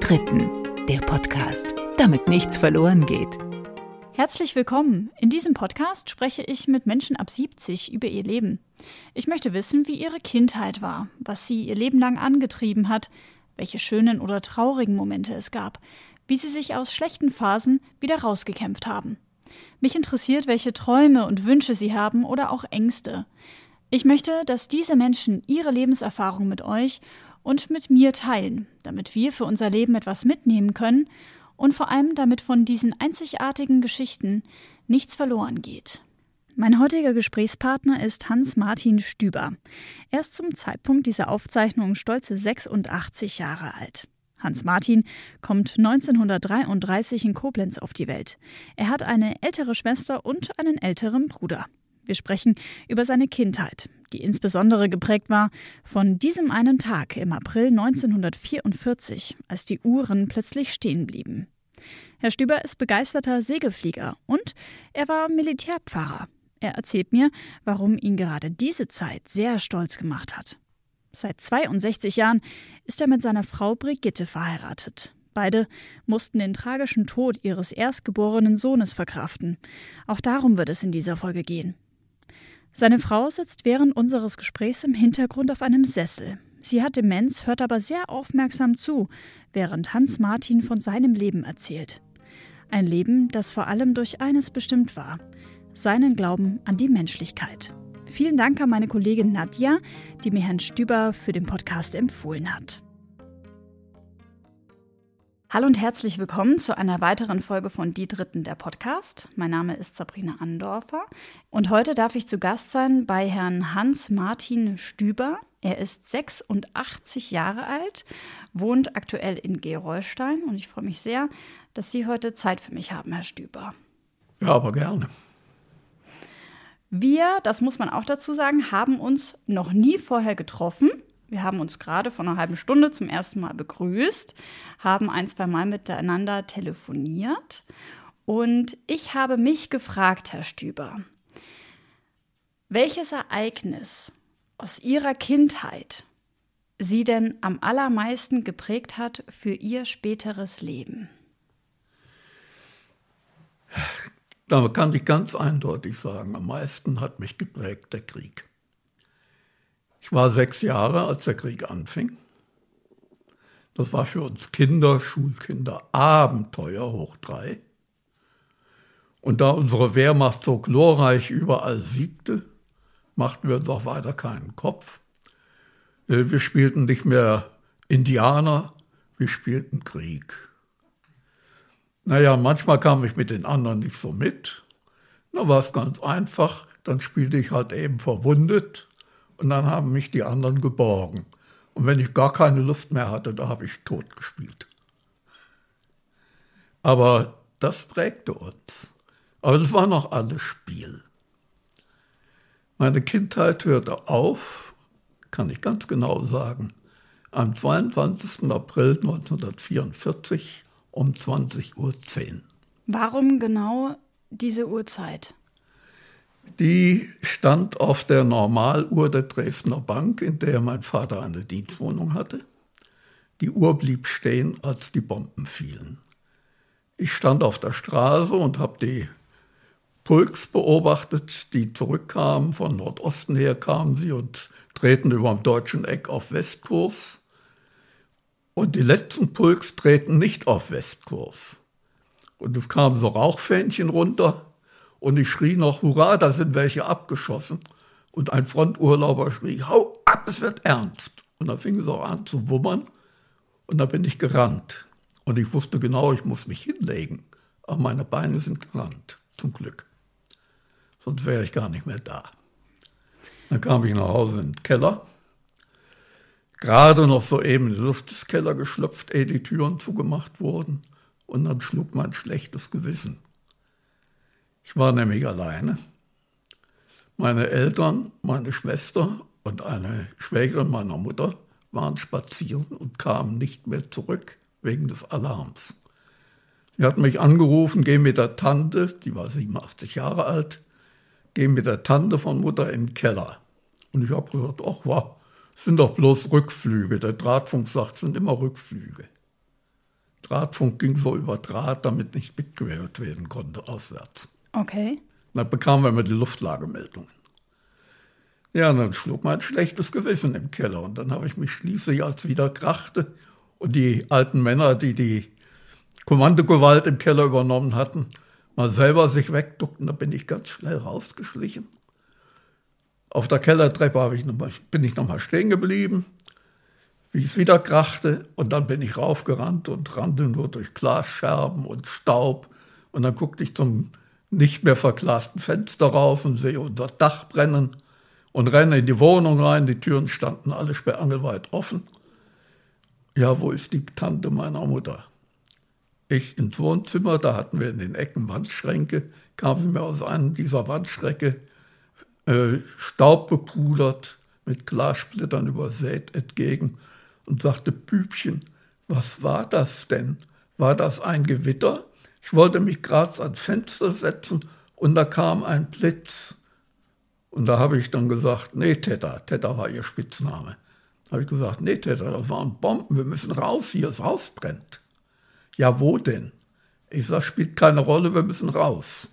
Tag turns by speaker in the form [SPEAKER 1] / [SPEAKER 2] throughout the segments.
[SPEAKER 1] Dritten, der Podcast, damit nichts verloren geht.
[SPEAKER 2] Herzlich willkommen. In diesem Podcast spreche ich mit Menschen ab 70 über ihr Leben. Ich möchte wissen, wie ihre Kindheit war, was sie ihr Leben lang angetrieben hat, welche schönen oder traurigen Momente es gab, wie sie sich aus schlechten Phasen wieder rausgekämpft haben. Mich interessiert, welche Träume und Wünsche sie haben oder auch Ängste. Ich möchte, dass diese Menschen ihre Lebenserfahrung mit euch und mit mir teilen, damit wir für unser Leben etwas mitnehmen können und vor allem damit von diesen einzigartigen Geschichten nichts verloren geht. Mein heutiger Gesprächspartner ist Hans-Martin Stüber. Er ist zum Zeitpunkt dieser Aufzeichnung stolze 86 Jahre alt. Hans-Martin kommt 1933 in Koblenz auf die Welt. Er hat eine ältere Schwester und einen älteren Bruder. Wir sprechen über seine Kindheit, die insbesondere geprägt war von diesem einen Tag im April 1944, als die Uhren plötzlich stehen blieben. Herr Stüber ist begeisterter Segelflieger und er war Militärpfarrer. Er erzählt mir, warum ihn gerade diese Zeit sehr stolz gemacht hat. Seit 62 Jahren ist er mit seiner Frau Brigitte verheiratet. Beide mussten den tragischen Tod ihres erstgeborenen Sohnes verkraften. Auch darum wird es in dieser Folge gehen. Seine Frau sitzt während unseres Gesprächs im Hintergrund auf einem Sessel. Sie hat Demenz, hört aber sehr aufmerksam zu, während Hans Martin von seinem Leben erzählt. Ein Leben, das vor allem durch eines bestimmt war: seinen Glauben an die Menschlichkeit. Vielen Dank an meine Kollegin Nadja, die mir Herrn Stüber für den Podcast empfohlen hat. Hallo und herzlich willkommen zu einer weiteren Folge von Die Dritten der Podcast. Mein Name ist Sabrina Andorfer und heute darf ich zu Gast sein bei Herrn Hans-Martin Stüber. Er ist 86 Jahre alt, wohnt aktuell in Gerolstein und ich freue mich sehr, dass Sie heute Zeit für mich haben, Herr Stüber.
[SPEAKER 3] Ja, aber gerne.
[SPEAKER 2] Wir, das muss man auch dazu sagen, haben uns noch nie vorher getroffen. Wir haben uns gerade vor einer halben Stunde zum ersten Mal begrüßt, haben ein, zwei Mal miteinander telefoniert. Und ich habe mich gefragt, Herr Stüber, welches Ereignis aus Ihrer Kindheit Sie denn am allermeisten geprägt hat für Ihr späteres Leben?
[SPEAKER 3] Da kann ich ganz eindeutig sagen, am meisten hat mich geprägt der Krieg. Ich war sechs Jahre, als der Krieg anfing. Das war für uns Kinder, Schulkinder, Abenteuer hoch drei. Und da unsere Wehrmacht so glorreich überall siegte, machten wir auch weiter keinen Kopf. Äh, wir spielten nicht mehr Indianer, wir spielten Krieg. Naja, manchmal kam ich mit den anderen nicht so mit. Da war es ganz einfach, dann spielte ich halt eben verwundet und dann haben mich die anderen geborgen. Und wenn ich gar keine Lust mehr hatte, da habe ich tot gespielt. Aber das prägte uns. Aber das war noch alles Spiel. Meine Kindheit hörte auf, kann ich ganz genau sagen, am 22. April 1944 um 20.10 Uhr.
[SPEAKER 2] Warum genau diese Uhrzeit?
[SPEAKER 3] Die stand auf der Normaluhr der Dresdner Bank, in der mein Vater eine Dienstwohnung hatte. Die Uhr blieb stehen, als die Bomben fielen. Ich stand auf der Straße und habe die Pulks beobachtet, die zurückkamen. Von Nordosten her kamen sie und drehten über dem deutschen Eck auf Westkurs. Und die letzten Pulks drehten nicht auf Westkurs. Und es kamen so Rauchfähnchen runter und ich schrie noch, hurra, da sind welche abgeschossen. Und ein Fronturlauber schrie, hau ab, es wird ernst. Und dann fing es auch an zu wummern. Und da bin ich gerannt. Und ich wusste genau, ich muss mich hinlegen. Aber meine Beine sind gerannt, zum Glück. Sonst wäre ich gar nicht mehr da. Dann kam ich nach Hause in den Keller. Gerade noch soeben in die Luft des Keller geschlüpft, ehe die Türen zugemacht wurden. Und dann schlug mein schlechtes Gewissen. Ich war nämlich alleine. Meine Eltern, meine Schwester und eine Schwägerin meiner Mutter waren spazieren und kamen nicht mehr zurück wegen des Alarms. Sie hat mich angerufen, geh mit der Tante, die war 87 Jahre alt, geh mit der Tante von Mutter in den Keller. Und ich habe gesagt, ach was, sind doch bloß Rückflüge. Der Drahtfunk sagt, sind immer Rückflüge. Drahtfunk ging so über Draht, damit nicht mitgehört werden konnte auswärts.
[SPEAKER 2] Okay.
[SPEAKER 3] Dann bekamen wir immer die Luftlagemeldungen. Ja, und dann schlug mein schlechtes Gewissen im Keller. Und dann habe ich mich schließlich, als wieder krachte und die alten Männer, die die Kommandogewalt im Keller übernommen hatten, mal selber sich wegduckten, da bin ich ganz schnell rausgeschlichen. Auf der Kellertreppe ich mal, bin ich nochmal stehen geblieben, wie es wieder krachte. Und dann bin ich raufgerannt und rannte nur durch Glasscherben und Staub. Und dann guckte ich zum nicht mehr verglasten Fenster raus und sehe unser Dach brennen und renne in die Wohnung rein. Die Türen standen alle sperrangelweit offen. Ja, wo ist die Tante meiner Mutter? Ich ins Wohnzimmer, da hatten wir in den Ecken Wandschränke, kam sie mir aus einem dieser Wandschränke äh, staubbepudert, mit Glassplittern übersät entgegen und sagte, Bübchen, was war das denn? War das ein Gewitter? Ich wollte mich gerade ans Fenster setzen und da kam ein Blitz. Und da habe ich dann gesagt, nee, Teta, Teta war ihr Spitzname. Da habe ich gesagt, nee, Teta, das waren Bomben, wir müssen raus hier, das Haus brennt. Ja, wo denn? Ich sage, spielt keine Rolle, wir müssen raus.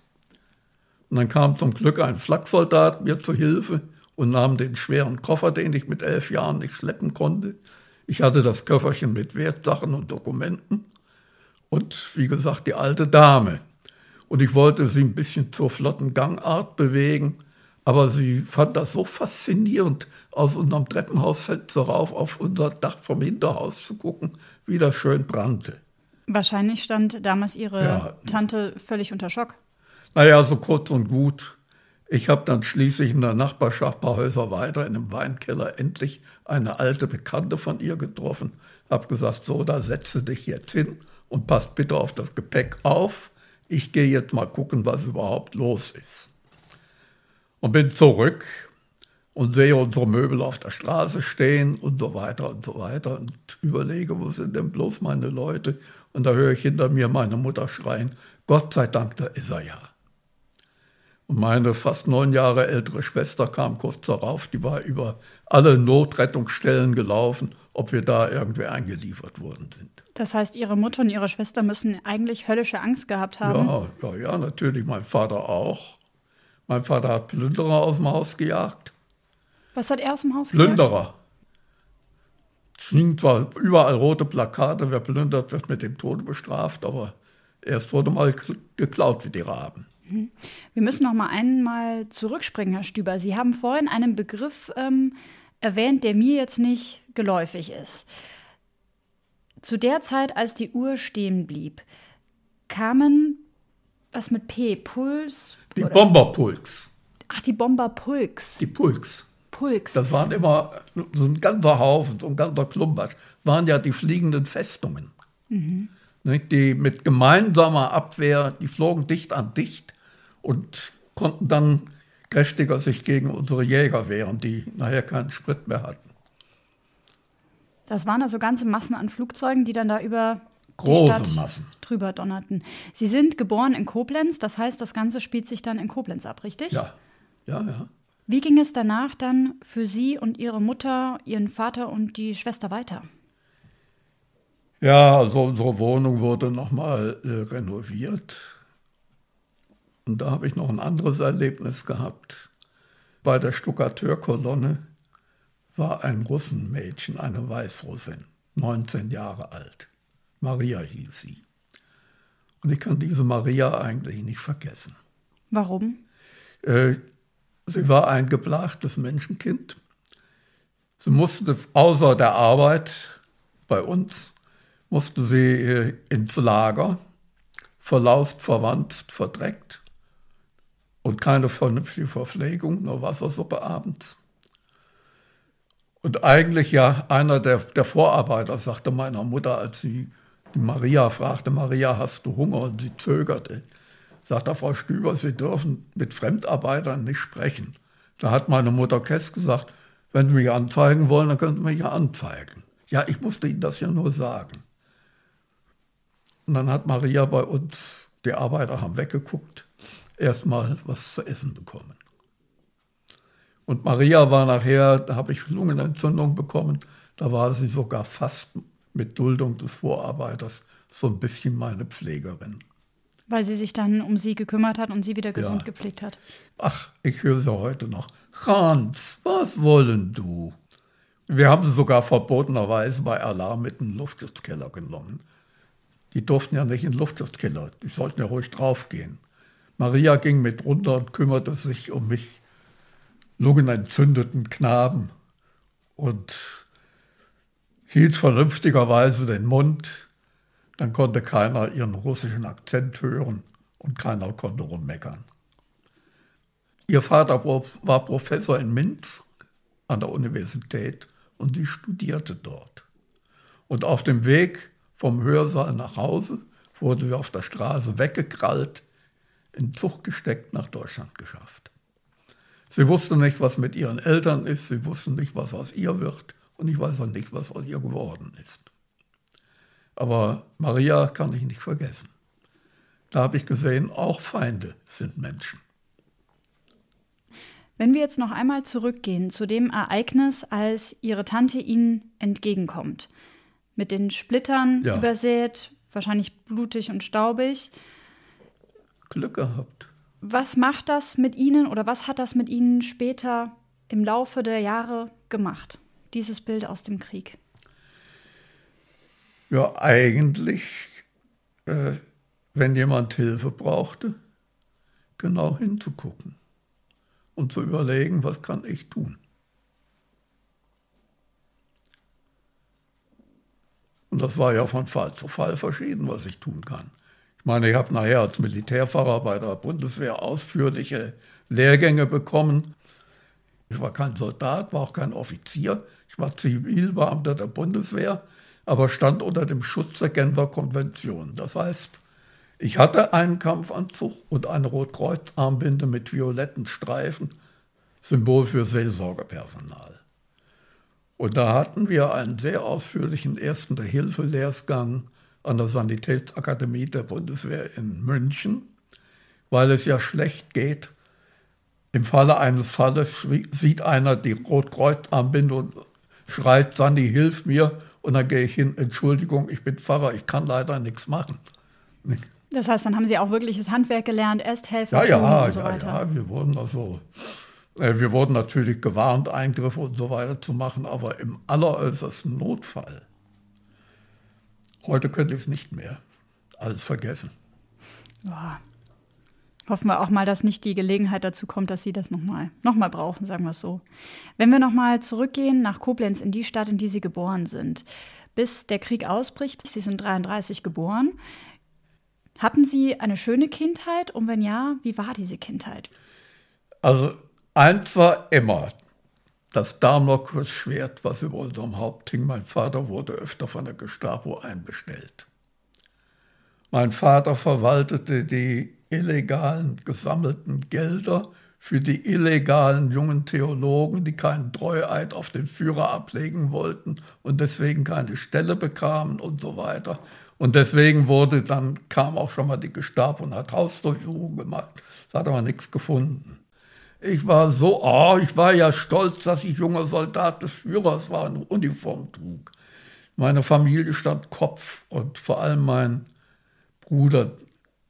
[SPEAKER 3] Und dann kam zum Glück ein Flaksoldat mir zu Hilfe und nahm den schweren Koffer, den ich mit elf Jahren nicht schleppen konnte. Ich hatte das Köfferchen mit Wertsachen und Dokumenten und wie gesagt die alte Dame. Und ich wollte sie ein bisschen zur flotten Gangart bewegen, aber sie fand das so faszinierend, aus unserem Treppenhausfenster rauf auf unser Dach vom Hinterhaus zu gucken, wie das schön brannte.
[SPEAKER 2] Wahrscheinlich stand damals Ihre ja. Tante völlig unter Schock.
[SPEAKER 3] Naja, so kurz und gut. Ich habe dann schließlich in der Nachbarschaft ein paar Häuser weiter in einem Weinkeller endlich eine alte Bekannte von ihr getroffen. Habe gesagt, so, da setze dich jetzt hin und passt bitte auf das Gepäck auf. Ich gehe jetzt mal gucken, was überhaupt los ist. Und bin zurück und sehe unsere Möbel auf der Straße stehen und so weiter und so weiter und überlege, wo sind denn bloß meine Leute? Und da höre ich hinter mir meine Mutter schreien, Gott sei Dank, da ist er ja. Und meine fast neun Jahre ältere Schwester kam kurz darauf, die war über alle Notrettungsstellen gelaufen, ob wir da irgendwie eingeliefert worden sind.
[SPEAKER 2] Das heißt, Ihre Mutter und Ihre Schwester müssen eigentlich höllische Angst gehabt haben?
[SPEAKER 3] Ja, ja, ja, natürlich. Mein Vater auch. Mein Vater hat Plünderer aus dem Haus gejagt.
[SPEAKER 2] Was hat er aus dem Haus gejagt?
[SPEAKER 3] Plünderer. Es hingen zwar überall rote Plakate, wer plündert, wird mit dem Tode bestraft, aber erst wurde mal geklaut wie die Raben.
[SPEAKER 2] Mhm. Wir müssen noch mal einmal zurückspringen, Herr Stüber. Sie haben vorhin einen Begriff ähm, erwähnt, der mir jetzt nicht geläufig ist. Zu der Zeit, als die Uhr stehen blieb, kamen was mit P, Puls?
[SPEAKER 3] Die oder? Bomberpulks.
[SPEAKER 2] Ach, die Bomberpulks.
[SPEAKER 3] Die Pulks.
[SPEAKER 2] Pulks.
[SPEAKER 3] Das waren immer so ein ganzer Haufen, so ein ganzer Klumpers. Waren ja die fliegenden Festungen. Mhm. Die mit gemeinsamer Abwehr, die flogen dicht an dicht und konnten dann kräftiger sich gegen unsere Jäger wehren, die nachher keinen Sprit mehr hatten.
[SPEAKER 2] Das waren also ganze Massen an Flugzeugen, die dann da über
[SPEAKER 3] Große die Stadt Massen.
[SPEAKER 2] drüber donnerten. Sie sind geboren in Koblenz, das heißt, das Ganze spielt sich dann in Koblenz ab, richtig?
[SPEAKER 3] Ja, ja, ja.
[SPEAKER 2] Wie ging es danach dann für Sie und Ihre Mutter, Ihren Vater und die Schwester weiter?
[SPEAKER 3] Ja, also unsere Wohnung wurde nochmal äh, renoviert. Und da habe ich noch ein anderes Erlebnis gehabt. Bei der Stuckateurkolonne war ein Russenmädchen, eine Weißrussin, 19 Jahre alt. Maria hieß sie. Und ich kann diese Maria eigentlich nicht vergessen.
[SPEAKER 2] Warum?
[SPEAKER 3] Äh, sie war ein geplagtes Menschenkind. Sie musste außer der Arbeit bei uns, musste sie äh, ins Lager, verlaust, verwandt, verdreckt und keine vernünftige Verpflegung, nur Wassersuppe abends. Und eigentlich ja einer der, der Vorarbeiter sagte meiner Mutter, als sie die Maria fragte, Maria, hast du Hunger? Und sie zögerte. Sagte Frau Stüber, Sie dürfen mit Fremdarbeitern nicht sprechen. Da hat meine Mutter Kess gesagt, wenn Sie mich anzeigen wollen, dann können Sie mich ja anzeigen. Ja, ich musste Ihnen das ja nur sagen. Und dann hat Maria bei uns, die Arbeiter haben weggeguckt, erstmal was zu essen bekommen. Und Maria war nachher, da habe ich Lungenentzündung bekommen, da war sie sogar fast mit Duldung des Vorarbeiters so ein bisschen meine Pflegerin.
[SPEAKER 2] Weil sie sich dann um sie gekümmert hat und sie wieder gesund ja. gepflegt hat.
[SPEAKER 3] Ach, ich höre sie heute noch. Hans, was wollen du? Wir haben sie sogar verbotenerweise bei Alarm mit in den Luftschutzkeller genommen. Die durften ja nicht in den Luftschutzkeller, die sollten ja ruhig draufgehen. Maria ging mit runter und kümmerte sich um mich, lungenentzündeten Knaben, und hielt vernünftigerweise den Mund. Dann konnte keiner ihren russischen Akzent hören und keiner konnte rummeckern. Ihr Vater war Professor in Minsk an der Universität und sie studierte dort. Und auf dem Weg vom Hörsaal nach Hause wurde sie auf der Straße weggekrallt, in Zug gesteckt, nach Deutschland geschafft. Sie wusste nicht, was mit ihren Eltern ist, sie wusste nicht, was aus ihr wird und ich weiß auch nicht, was aus ihr geworden ist. Aber Maria kann ich nicht vergessen. Da habe ich gesehen, auch Feinde sind Menschen.
[SPEAKER 2] Wenn wir jetzt noch einmal zurückgehen zu dem Ereignis, als Ihre Tante Ihnen entgegenkommt, mit den Splittern ja. übersät, wahrscheinlich blutig und staubig.
[SPEAKER 3] Glück gehabt.
[SPEAKER 2] Was macht das mit Ihnen oder was hat das mit Ihnen später im Laufe der Jahre gemacht, dieses Bild aus dem Krieg?
[SPEAKER 3] Ja, eigentlich, äh, wenn jemand Hilfe brauchte, genau hinzugucken und zu überlegen, was kann ich tun. Und das war ja von Fall zu Fall verschieden, was ich tun kann meine, ich habe nachher als Militärfahrer bei der Bundeswehr ausführliche Lehrgänge bekommen. Ich war kein Soldat, war auch kein Offizier. Ich war Zivilbeamter der Bundeswehr, aber stand unter dem Schutz der Genfer Konvention. Das heißt, ich hatte einen Kampfanzug und eine Rotkreuzarmbinde mit violetten Streifen, Symbol für Seelsorgepersonal. Und da hatten wir einen sehr ausführlichen ersten Hilfe-Lehrgang an der Sanitätsakademie der Bundeswehr in München, weil es ja schlecht geht. Im Falle eines Falles sieht einer die Rotkreuzarmbinde und schreit, Sani, hilf mir. Und dann gehe ich hin, Entschuldigung, ich bin Pfarrer, ich kann leider nichts machen.
[SPEAKER 2] Das heißt, dann haben Sie auch wirkliches Handwerk gelernt, Ersthelfen
[SPEAKER 3] ja, ja, und so ja, weiter. Ja, wir wurden also, äh, wir wurden natürlich gewarnt, Eingriffe und so weiter zu machen, aber im alleräußersten Notfall Heute könnte ich es nicht mehr. Alles vergessen.
[SPEAKER 2] Boah. Hoffen wir auch mal, dass nicht die Gelegenheit dazu kommt, dass Sie das nochmal noch mal brauchen, sagen wir es so. Wenn wir nochmal zurückgehen nach Koblenz, in die Stadt, in die Sie geboren sind, bis der Krieg ausbricht, Sie sind 33 geboren. Hatten Sie eine schöne Kindheit? Und wenn ja, wie war diese Kindheit?
[SPEAKER 3] Also, eins war immer, das Damoklesschwert, was über unserem Haupt hing. Mein Vater wurde öfter von der Gestapo einbestellt. Mein Vater verwaltete die illegalen gesammelten Gelder für die illegalen jungen Theologen, die keinen Treueid auf den Führer ablegen wollten und deswegen keine Stelle bekamen und so weiter. Und deswegen wurde dann kam auch schon mal die Gestapo und hat Hausdurchsuchungen gemacht. Es hat aber nichts gefunden. Ich war so, oh, ich war ja stolz, dass ich junger Soldat des Führers war und Uniform trug. Meine Familie stand Kopf und vor allem mein Bruder,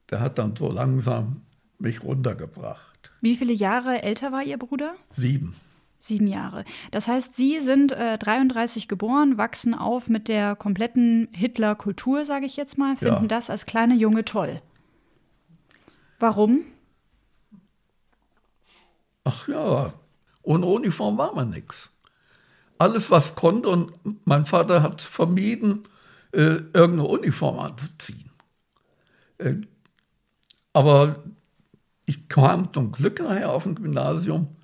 [SPEAKER 3] der hat dann so langsam mich runtergebracht.
[SPEAKER 2] Wie viele Jahre älter war Ihr Bruder?
[SPEAKER 3] Sieben.
[SPEAKER 2] Sieben Jahre. Das heißt, Sie sind äh, 33 geboren, wachsen auf mit der kompletten Hitler-Kultur, sage ich jetzt mal, finden ja. das als kleine Junge toll. Warum?
[SPEAKER 3] Ach ja, ohne Uniform war man nichts. Alles, was konnte, und mein Vater hat vermieden, äh, irgendeine Uniform anzuziehen. Äh, aber ich kam zum Glück nachher auf ein Gymnasium,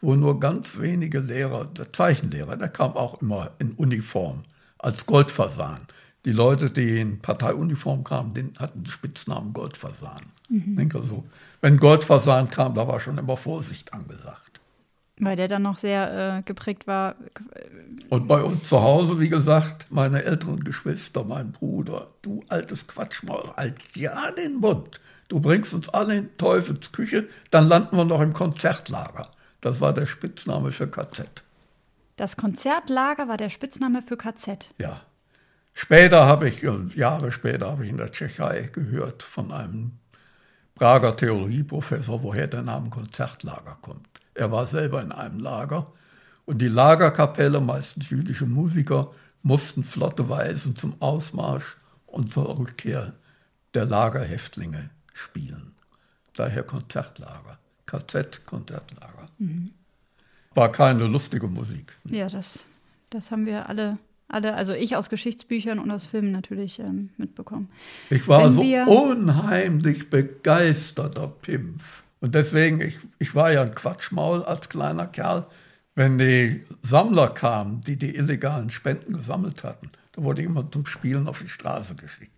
[SPEAKER 3] wo nur ganz wenige Lehrer, der Zeichenlehrer, der kam auch immer in Uniform als Goldfasan. Die Leute, die in Parteiuniform kamen, den hatten den Spitznamen Goldfasan. Mhm. denke so, wenn Goldfasan kam, da war schon immer Vorsicht angesagt.
[SPEAKER 2] Weil der dann noch sehr äh, geprägt war.
[SPEAKER 3] Und bei uns zu Hause, wie gesagt, meine älteren Geschwister, mein Bruder, du altes Quatschmaul, halt ja den Mund. Du bringst uns alle in Teufels Küche, dann landen wir noch im Konzertlager. Das war der Spitzname für KZ.
[SPEAKER 2] Das Konzertlager war der Spitzname für KZ.
[SPEAKER 3] Ja. Später habe ich, Jahre später habe ich in der Tschechei gehört von einem Prager Theologieprofessor, woher der Name Konzertlager kommt. Er war selber in einem Lager und die Lagerkapelle, meistens jüdische Musiker, mussten flotte Weisen zum Ausmarsch und zur Rückkehr der Lagerhäftlinge spielen. Daher Konzertlager, KZ-Konzertlager. Mhm. War keine lustige Musik.
[SPEAKER 2] Ja, das, das haben wir alle alle, also ich aus Geschichtsbüchern und aus Filmen natürlich ähm, mitbekommen.
[SPEAKER 3] Ich war Wenn so unheimlich begeisterter Pimpf. Und deswegen, ich, ich war ja ein Quatschmaul als kleiner Kerl. Wenn die Sammler kamen, die die illegalen Spenden gesammelt hatten, da wurde ich immer zum Spielen auf die Straße geschickt.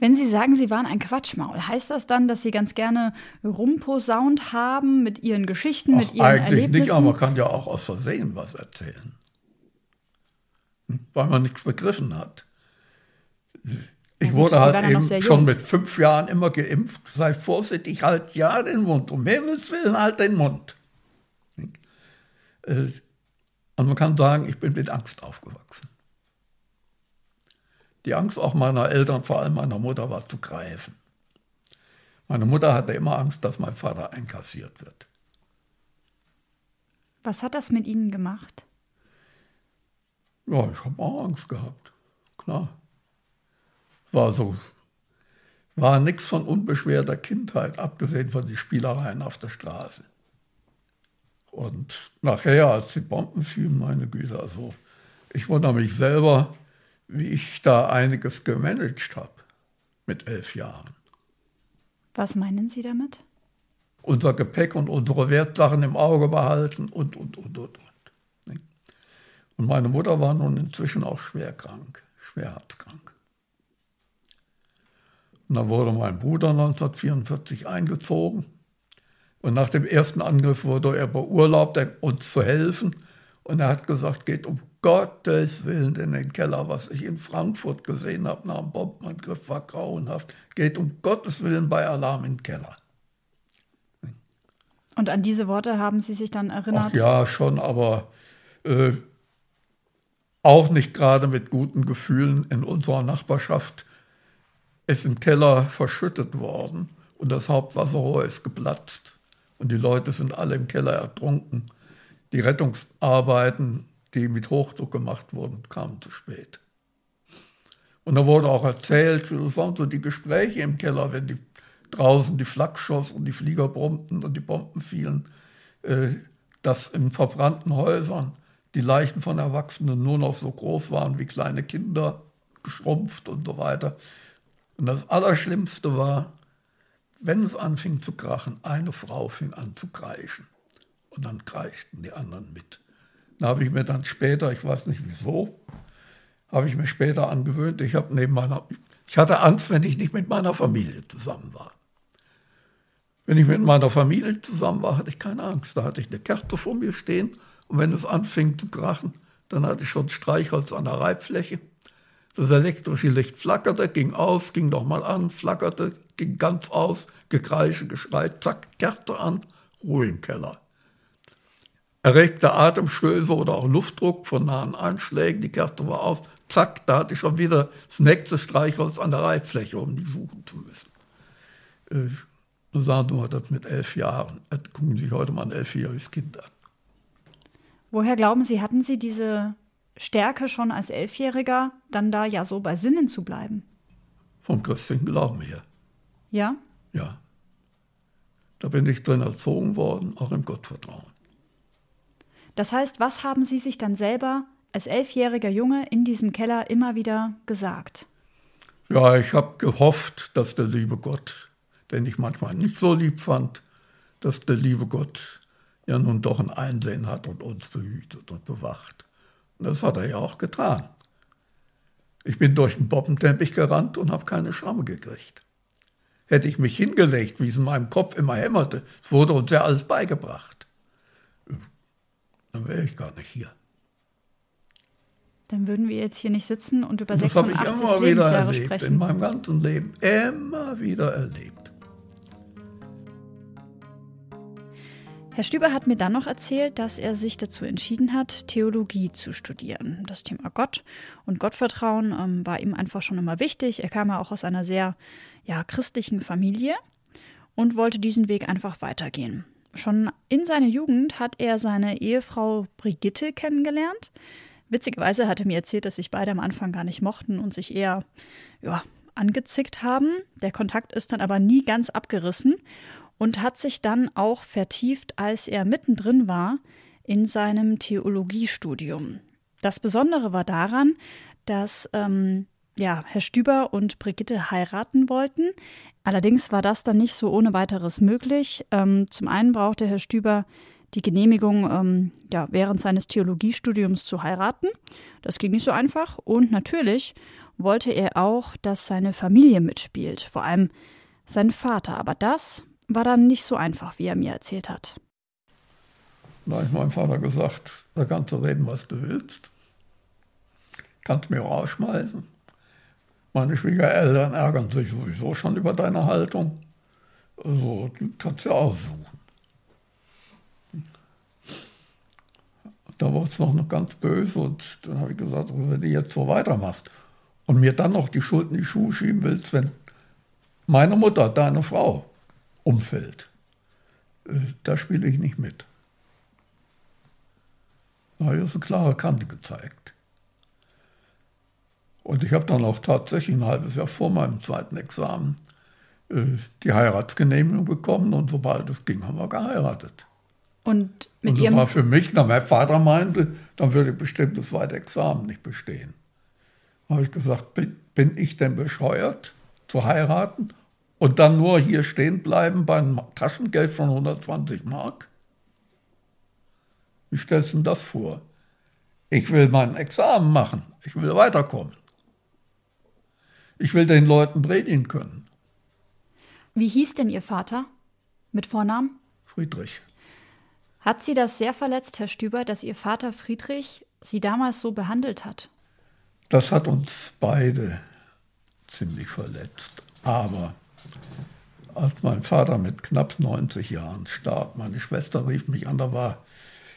[SPEAKER 2] Wenn Sie sagen, Sie waren ein Quatschmaul, heißt das dann, dass Sie ganz gerne rumposaunt haben mit Ihren Geschichten, Ach, mit Ihren
[SPEAKER 3] eigentlich
[SPEAKER 2] Erlebnissen?
[SPEAKER 3] Eigentlich nicht, aber man kann ja auch aus Versehen was erzählen weil man nichts begriffen hat. Ich wurde halt eben schon mit fünf Jahren immer geimpft. Sei vorsichtig, halt ja den Mund. Um Himmels Willen, halt den Mund. Äh, und man kann sagen, ich bin mit Angst aufgewachsen. Die Angst auch meiner Eltern, vor allem meiner Mutter, war zu greifen. Meine Mutter hatte immer Angst, dass mein Vater einkassiert wird.
[SPEAKER 2] Was hat das mit Ihnen gemacht?
[SPEAKER 3] Ja, ich habe auch Angst gehabt. Klar. War so. War nichts von unbeschwerter Kindheit, abgesehen von den Spielereien auf der Straße. Und nachher, als die Bomben fielen, meine Güte, also ich wundere mich selber, wie ich da einiges gemanagt habe mit elf Jahren.
[SPEAKER 2] Was meinen Sie damit?
[SPEAKER 3] Unser Gepäck und unsere Wertsachen im Auge behalten und, und, und, und. Und meine Mutter war nun inzwischen auch schwer krank, schwer herzkrank. Und dann wurde mein Bruder 1944 eingezogen. Und nach dem ersten Angriff wurde er beurlaubt, uns zu helfen. Und er hat gesagt, geht um Gottes Willen in den Keller. Was ich in Frankfurt gesehen habe nach dem Bombenangriff war grauenhaft. Geht um Gottes Willen bei Alarm in den Keller.
[SPEAKER 2] Und an diese Worte haben Sie sich dann erinnert?
[SPEAKER 3] Ach ja, schon, aber äh, auch nicht gerade mit guten Gefühlen in unserer Nachbarschaft ist im Keller verschüttet worden und das Hauptwasserrohr ist geplatzt und die Leute sind alle im Keller ertrunken. Die Rettungsarbeiten, die mit Hochdruck gemacht wurden, kamen zu spät. Und da wurde auch erzählt, das waren so die Gespräche im Keller, wenn die draußen die Flak schoss und die Flieger brummten und die Bomben fielen, äh, dass in verbrannten Häusern die Leichen von Erwachsenen nur noch so groß waren wie kleine Kinder, geschrumpft und so weiter. Und das Allerschlimmste war, wenn es anfing zu krachen, eine Frau fing an zu kreischen. Und dann kreischten die anderen mit. Da habe ich mir dann später, ich weiß nicht wieso, habe ich mir später angewöhnt, ich habe neben meiner, ich hatte Angst, wenn ich nicht mit meiner Familie zusammen war. Wenn ich mit meiner Familie zusammen war, hatte ich keine Angst. Da hatte ich eine Kerze vor mir stehen und wenn es anfing zu krachen, dann hatte ich schon Streichholz an der Reibfläche. Das elektrische Licht flackerte, ging aus, ging nochmal an, flackerte, ging ganz aus, Gekreische, Geschrei, zack, Kerze an, Ruhe im Keller. Erregte Atemstöße oder auch Luftdruck von nahen Einschlägen, die Kerze war aus, zack, da hatte ich schon wieder das nächste Streichholz an der Reibfläche, um die suchen zu müssen. Äh, sagen wir das mit elf Jahren. Gucken Sie sich heute mal ein elfjähriges Kind an.
[SPEAKER 2] Woher glauben Sie, hatten Sie diese Stärke schon als Elfjähriger, dann da ja so bei Sinnen zu bleiben?
[SPEAKER 3] Vom christlichen Glauben her.
[SPEAKER 2] Ja?
[SPEAKER 3] Ja. Da bin ich drin erzogen worden, auch im Gottvertrauen.
[SPEAKER 2] Das heißt, was haben Sie sich dann selber als elfjähriger Junge in diesem Keller immer wieder gesagt?
[SPEAKER 3] Ja, ich habe gehofft, dass der liebe Gott, den ich manchmal nicht so lieb fand, dass der liebe Gott ja nun doch ein Einsehen hat und uns behütet und bewacht. Und das hat er ja auch getan. Ich bin durch den Boppenteppich gerannt und habe keine Schramme gekriegt. Hätte ich mich hingelegt, wie es in meinem Kopf immer hämmerte, es wurde uns ja alles beigebracht, dann wäre ich gar nicht hier.
[SPEAKER 2] Dann würden wir jetzt hier nicht sitzen und über
[SPEAKER 3] das
[SPEAKER 2] 86
[SPEAKER 3] ich immer wieder erlebt,
[SPEAKER 2] sprechen.
[SPEAKER 3] In meinem ganzen Leben immer wieder erlebt.
[SPEAKER 2] Herr Stüber hat mir dann noch erzählt, dass er sich dazu entschieden hat, Theologie zu studieren. Das Thema Gott und Gottvertrauen ähm, war ihm einfach schon immer wichtig. Er kam ja auch aus einer sehr ja, christlichen Familie und wollte diesen Weg einfach weitergehen. Schon in seiner Jugend hat er seine Ehefrau Brigitte kennengelernt. Witzigerweise hat er mir erzählt, dass sich beide am Anfang gar nicht mochten und sich eher ja, angezickt haben. Der Kontakt ist dann aber nie ganz abgerissen und hat sich dann auch vertieft, als er mittendrin war in seinem Theologiestudium. Das Besondere war daran, dass ähm, ja, Herr Stüber und Brigitte heiraten wollten. Allerdings war das dann nicht so ohne weiteres möglich. Ähm, zum einen brauchte Herr Stüber die Genehmigung, ähm, ja, während seines Theologiestudiums zu heiraten. Das ging nicht so einfach. Und natürlich wollte er auch, dass seine Familie mitspielt, vor allem sein Vater. Aber das war dann nicht so einfach, wie er mir erzählt hat.
[SPEAKER 3] Da habe ich meinem Vater gesagt, da kannst du reden, was du willst. Kannst mir rausschmeißen. Meine Schwiegereltern ärgern sich sowieso schon über deine Haltung. Also, du kannst ja aussuchen. Da war es noch ganz böse und dann habe ich gesagt, wenn du jetzt so weitermachst und mir dann noch die Schuld in die Schuhe schieben willst, wenn meine Mutter, deine Frau, umfällt. Äh, da spiele ich nicht mit. Da habe ich eine klare Kante gezeigt. Und ich habe dann auch tatsächlich ein halbes Jahr vor meinem zweiten Examen äh, die Heiratsgenehmigung bekommen und sobald es ging, haben wir geheiratet.
[SPEAKER 2] Und mit
[SPEAKER 3] und das
[SPEAKER 2] ihrem
[SPEAKER 3] war für mich, na, mein Vater meinte, dann würde ich bestimmt das zweite Examen nicht bestehen. Da habe ich gesagt, bin, bin ich denn bescheuert zu heiraten und dann nur hier stehen bleiben bei einem Taschengeld von 120 Mark? Wie stellst du denn das vor? Ich will mein Examen machen. Ich will weiterkommen. Ich will den Leuten predigen können.
[SPEAKER 2] Wie hieß denn Ihr Vater? Mit Vornamen?
[SPEAKER 3] Friedrich.
[SPEAKER 2] Hat Sie das sehr verletzt, Herr Stüber, dass Ihr Vater Friedrich Sie damals so behandelt hat?
[SPEAKER 3] Das hat uns beide ziemlich verletzt. Aber als mein Vater mit knapp 90 Jahren starb, meine Schwester rief mich an, da war,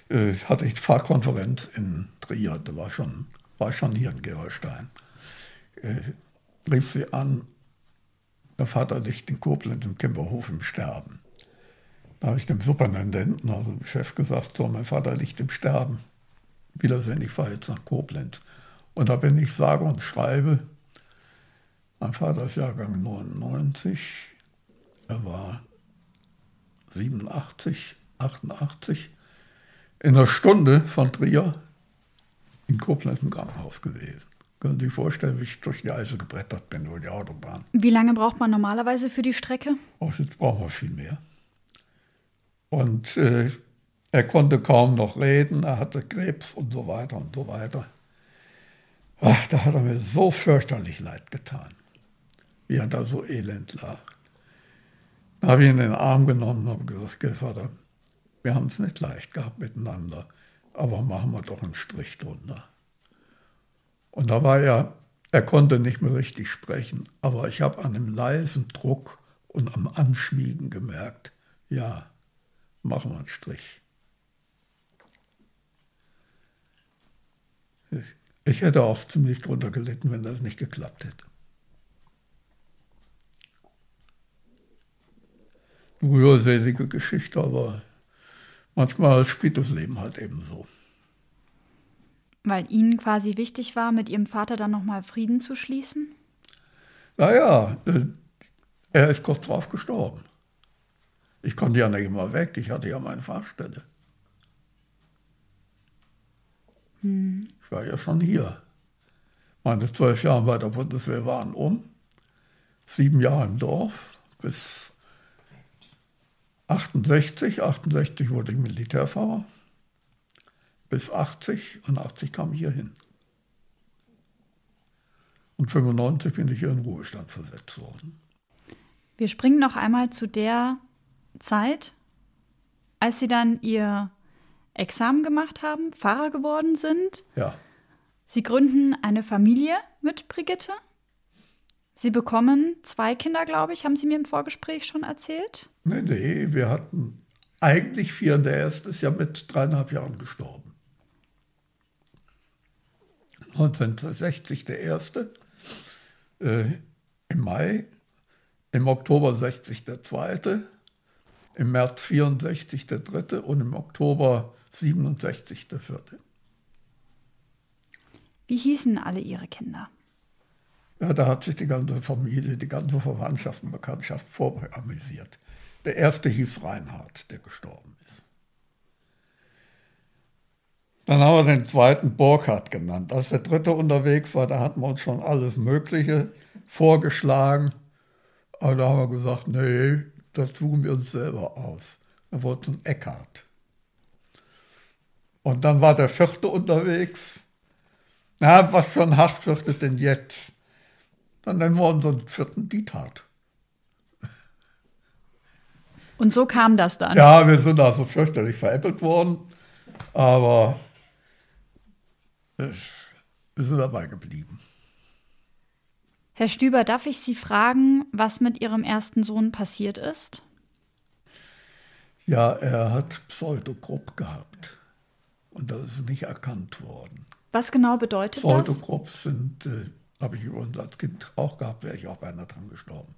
[SPEAKER 3] äh, hatte ich Fahrkonferenz in Trier, da war schon, war schon hier in Gerolstein. Äh, rief sie an, der Vater liegt in Koblenz im Kimberhof im Sterben. Da habe ich dem Superintendenten, also dem Chef, gesagt, so, mein Vater liegt im Sterben. Wiedersehen, ich fahre jetzt nach Koblenz. Und da bin ich sage und schreibe, mein Vater ist Jahrgang 99, er war 87, 88, in einer Stunde von Trier in Koblenz im Krankenhaus gewesen. Können Sie sich vorstellen, wie ich durch die Eise gebrettert bin, durch die Autobahn.
[SPEAKER 2] Wie lange braucht man normalerweise für die Strecke?
[SPEAKER 3] Ach, jetzt brauchen wir viel mehr. Und äh, er konnte kaum noch reden, er hatte Krebs und so weiter und so weiter. Ach, da hat er mir so fürchterlich leid getan, wie er da so elend lag. Da habe ich ihn in den Arm genommen und habe gesagt, Vater, wir haben es nicht leicht gehabt miteinander, aber machen wir doch einen Strich drunter. Und da war er, er konnte nicht mehr richtig sprechen, aber ich habe an dem leisen Druck und am Anschmiegen gemerkt, ja, machen wir einen Strich. Ich hätte auch ziemlich drunter gelitten, wenn das nicht geklappt hätte. Rührselige Geschichte, aber manchmal spielt das Leben halt eben so.
[SPEAKER 2] Weil Ihnen quasi wichtig war, mit Ihrem Vater dann nochmal Frieden zu schließen?
[SPEAKER 3] Naja, äh, er ist kurz drauf gestorben. Ich konnte ja nicht immer weg, ich hatte ja meine Fahrstelle. Hm. Ich war ja schon hier. Meine zwölf Jahre bei der Bundeswehr waren um, sieben Jahre im Dorf bis 68. 68 wurde ich Militärfahrer bis 80 und 80 kam ich hier hin. Und 95 bin ich hier in Ruhestand versetzt worden.
[SPEAKER 2] Wir springen noch einmal zu der Zeit, als Sie dann Ihr Examen gemacht haben, Pfarrer geworden sind.
[SPEAKER 3] Ja.
[SPEAKER 2] Sie gründen eine Familie mit Brigitte. Sie bekommen zwei Kinder, glaube ich, haben Sie mir im Vorgespräch schon erzählt?
[SPEAKER 3] Nee, nee, wir hatten eigentlich vier. Der erste ist ja mit dreieinhalb Jahren gestorben. 1960 der erste, äh, im Mai, im Oktober 60 der zweite, im März 64 der dritte und im Oktober 67 der vierte.
[SPEAKER 2] Wie hießen alle ihre Kinder?
[SPEAKER 3] Ja, da hat sich die ganze Familie, die ganze Verwandtschaft und Bekanntschaft voramüsiert. Der erste hieß Reinhard, der gestorben ist. Dann haben wir den zweiten Burkhard genannt. Als der dritte unterwegs war, da hatten wir uns schon alles Mögliche vorgeschlagen. Aber da haben wir gesagt, nee, das suchen wir uns selber aus. Dann wurde es ein Eckhard. Und dann war der vierte unterwegs. Na, was für ein Hacht wird denn jetzt? Dann nennen wir unseren vierten Dietard.
[SPEAKER 2] Und so kam das dann?
[SPEAKER 3] Ja, wir sind also fürchterlich veräppelt worden, aber wir sind dabei geblieben.
[SPEAKER 2] Herr Stüber, darf ich Sie fragen, was mit Ihrem ersten Sohn passiert ist?
[SPEAKER 3] Ja, er hat Pseudogrupp gehabt und das ist nicht erkannt worden.
[SPEAKER 2] Was genau bedeutet
[SPEAKER 3] das? Pseudogrupps sind, äh, habe ich übrigens als Kind auch gehabt, wäre ich auch beinahe dran gestorben.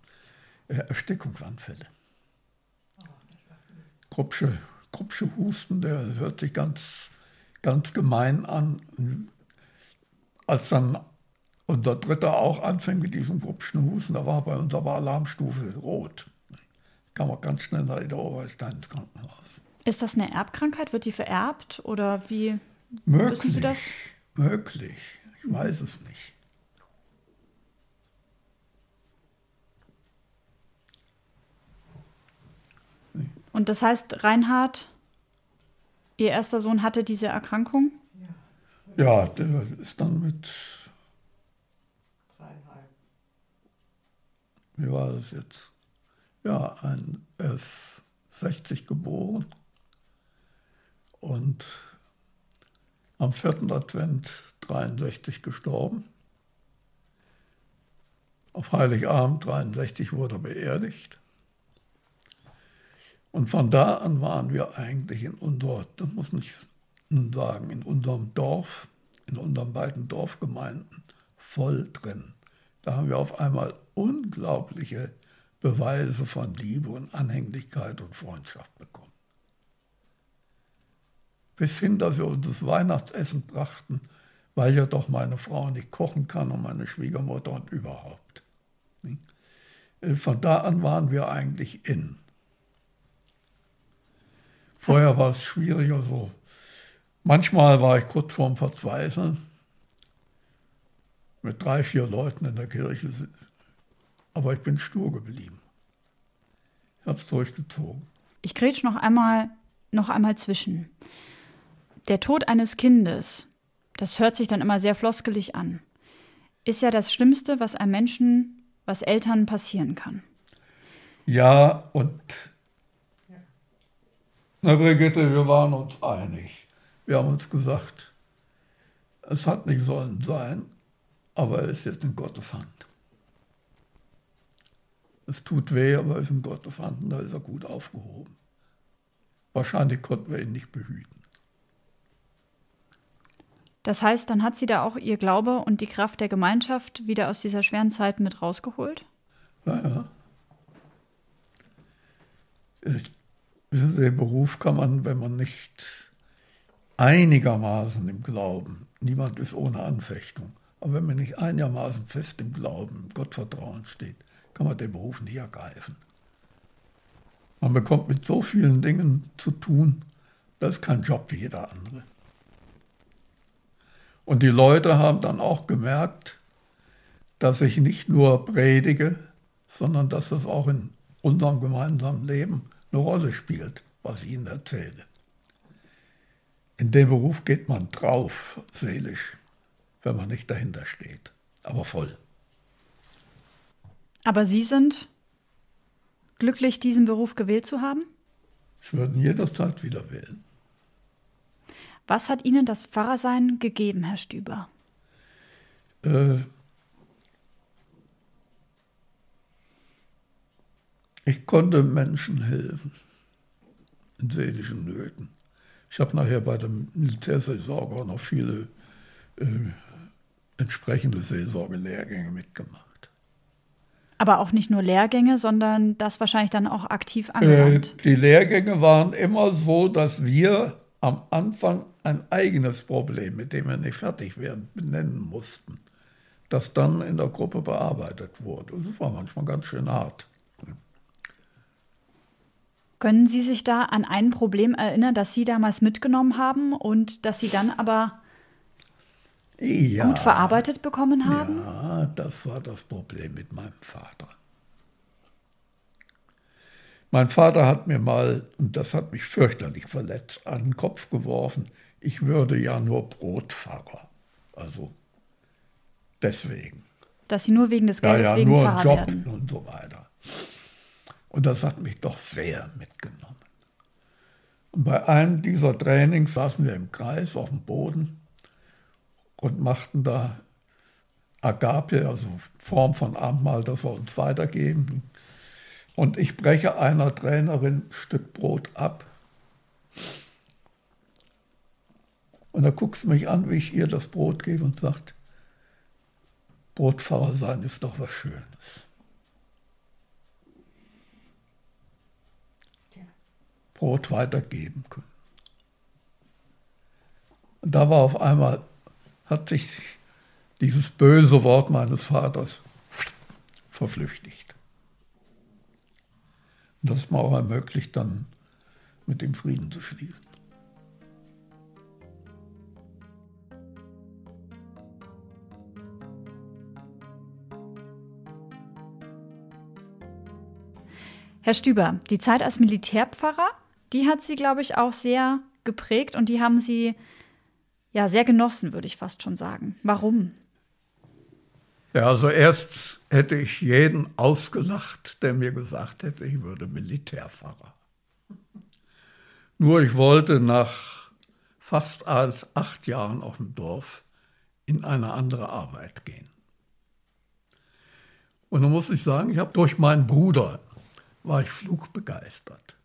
[SPEAKER 3] Äh, Erstickungsanfälle. Gruppsche, Gruppsche Husten, der hört sich ganz, ganz gemein an. Als dann unser Dritter auch anfängt mit diesem Gruppschen Husten, da war bei uns aber Alarmstufe rot. Kam auch ganz schnell nach der Oberstein ins Krankenhaus.
[SPEAKER 2] Ist das eine Erbkrankheit? Wird die vererbt oder wie
[SPEAKER 3] möglich, wissen Sie das? Möglich. Ich weiß es nicht.
[SPEAKER 2] Und das heißt, Reinhard, Ihr erster Sohn hatte diese Erkrankung?
[SPEAKER 3] Ja, der ist dann mit. Wie war das jetzt? Ja, ein, er ist 60 geboren und am 4. Advent 63 gestorben. Auf Heiligabend 63 wurde er beerdigt. Und von da an waren wir eigentlich in unserer, das muss ich sagen, in unserem Dorf, in unseren beiden Dorfgemeinden voll drin. Da haben wir auf einmal unglaubliche Beweise von Liebe und Anhänglichkeit und Freundschaft bekommen. Bis hin, dass wir uns das Weihnachtsessen brachten, weil ja doch meine Frau nicht kochen kann und meine Schwiegermutter und überhaupt. Von da an waren wir eigentlich in. Vorher war es schwieriger so. Manchmal war ich kurz vorm Verzweifeln mit drei, vier Leuten in der Kirche, aber ich bin stur geblieben. Ich habe es durchgezogen.
[SPEAKER 2] Ich grätsch noch einmal, noch einmal zwischen. Der Tod eines Kindes, das hört sich dann immer sehr floskelig an, ist ja das Schlimmste, was einem Menschen, was Eltern passieren kann.
[SPEAKER 3] Ja, und na, Brigitte, wir waren uns einig. Wir haben uns gesagt, es hat nicht sollen sein, aber es ist jetzt in Gottes Hand. Es tut weh, aber es ist in Gottes Hand und da ist er gut aufgehoben. Wahrscheinlich konnten wir ihn nicht behüten.
[SPEAKER 2] Das heißt, dann hat sie da auch ihr Glaube und die Kraft der Gemeinschaft wieder aus dieser schweren Zeit mit rausgeholt?
[SPEAKER 3] Ja, ja. Wissen Sie, den Beruf kann man, wenn man nicht einigermaßen im Glauben, niemand ist ohne Anfechtung, aber wenn man nicht einigermaßen fest im Glauben, im Gottvertrauen steht, kann man den Beruf nicht ergreifen. Man bekommt mit so vielen Dingen zu tun, das ist kein Job wie jeder andere. Und die Leute haben dann auch gemerkt, dass ich nicht nur predige, sondern dass das auch in unserem gemeinsamen Leben eine Rolle spielt, was ich Ihnen erzähle. In dem Beruf geht man drauf, seelisch, wenn man nicht dahinter steht, aber voll.
[SPEAKER 2] Aber Sie sind glücklich, diesen Beruf gewählt zu haben?
[SPEAKER 3] Ich würde ihn jederzeit wieder wählen.
[SPEAKER 2] Was hat Ihnen das Pfarrersein gegeben, Herr Stüber?
[SPEAKER 3] Äh, Ich konnte Menschen helfen. in seelischen Nöten. Ich habe nachher bei der Militärseelsorge auch noch viele äh, entsprechende Seelsorgelehrgänge mitgemacht.
[SPEAKER 2] Aber auch nicht nur Lehrgänge, sondern das wahrscheinlich dann auch aktiv angewandt.
[SPEAKER 3] Äh, die Lehrgänge waren immer so, dass wir am Anfang ein eigenes Problem, mit dem wir nicht fertig werden, benennen mussten, das dann in der Gruppe bearbeitet wurde. Und das war manchmal ganz schön hart.
[SPEAKER 2] Können Sie sich da an ein Problem erinnern, das Sie damals mitgenommen haben und das Sie dann aber ja, gut verarbeitet bekommen haben?
[SPEAKER 3] Ja, das war das Problem mit meinem Vater. Mein Vater hat mir mal, und das hat mich fürchterlich verletzt, an den Kopf geworfen, ich würde ja nur Brotfahrer. Also deswegen.
[SPEAKER 2] Dass Sie nur wegen des Geldes
[SPEAKER 3] ja, ja,
[SPEAKER 2] wegen
[SPEAKER 3] nur Job
[SPEAKER 2] werden.
[SPEAKER 3] und so weiter. Und das hat mich doch sehr mitgenommen. Und bei einem dieser Trainings saßen wir im Kreis auf dem Boden und machten da Agape, also Form von Abendmahl, das wir uns weitergeben. Und ich breche einer Trainerin ein Stück Brot ab. Und da guckt sie mich an, wie ich ihr das Brot gebe und sagt, Brotfahrer sein ist doch was Schönes. Brot weitergeben können. Und da war auf einmal, hat sich dieses böse Wort meines Vaters verflüchtigt. Und das ist mir auch ermöglicht, dann mit dem Frieden zu schließen.
[SPEAKER 2] Herr Stüber, die Zeit als Militärpfarrer die hat sie, glaube ich, auch sehr geprägt und die haben sie ja sehr genossen, würde ich fast schon sagen. Warum?
[SPEAKER 3] Ja, also erst hätte ich jeden ausgelacht, der mir gesagt hätte, ich würde Militärpfarrer. Nur ich wollte nach fast als acht Jahren auf dem Dorf in eine andere Arbeit gehen. Und da muss ich sagen, ich habe durch meinen Bruder war ich flugbegeistert.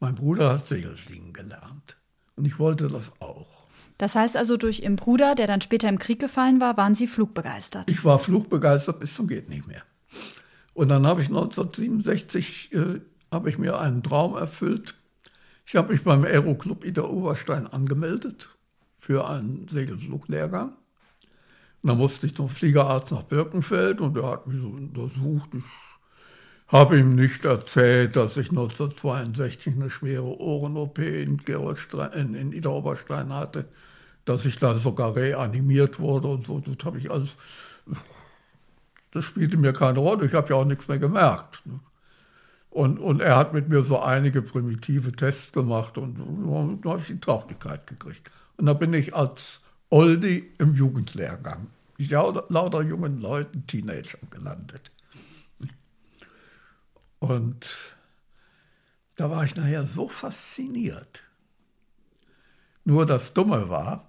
[SPEAKER 3] Mein Bruder hat Segelfliegen gelernt und ich wollte das auch.
[SPEAKER 2] Das heißt also, durch Ihren Bruder, der dann später im Krieg gefallen war, waren Sie flugbegeistert?
[SPEAKER 3] Ich war flugbegeistert bis zum geht nicht mehr. Und dann habe ich 1967 äh, habe ich mir einen Traum erfüllt. Ich habe mich beim Aeroclub Ida Oberstein angemeldet für einen Segelfluglehrgang. Und dann musste ich zum Fliegerarzt nach Birkenfeld und der hat mich so untersucht. Ich habe ihm nicht erzählt, dass ich 1962 eine schwere Ohren-OP in, in, in Ida Oberstein hatte, dass ich da sogar reanimiert wurde und so. Das habe ich alles. Das spielte mir keine Rolle. Ich habe ja auch nichts mehr gemerkt. Ne? Und, und er hat mit mir so einige primitive Tests gemacht und da habe ich die Tauglichkeit gekriegt. Und da bin ich als Oldie im Jugendlehrgang. Ich lauter jungen Leuten, Teenagern gelandet. Und da war ich nachher so fasziniert. Nur das Dumme war,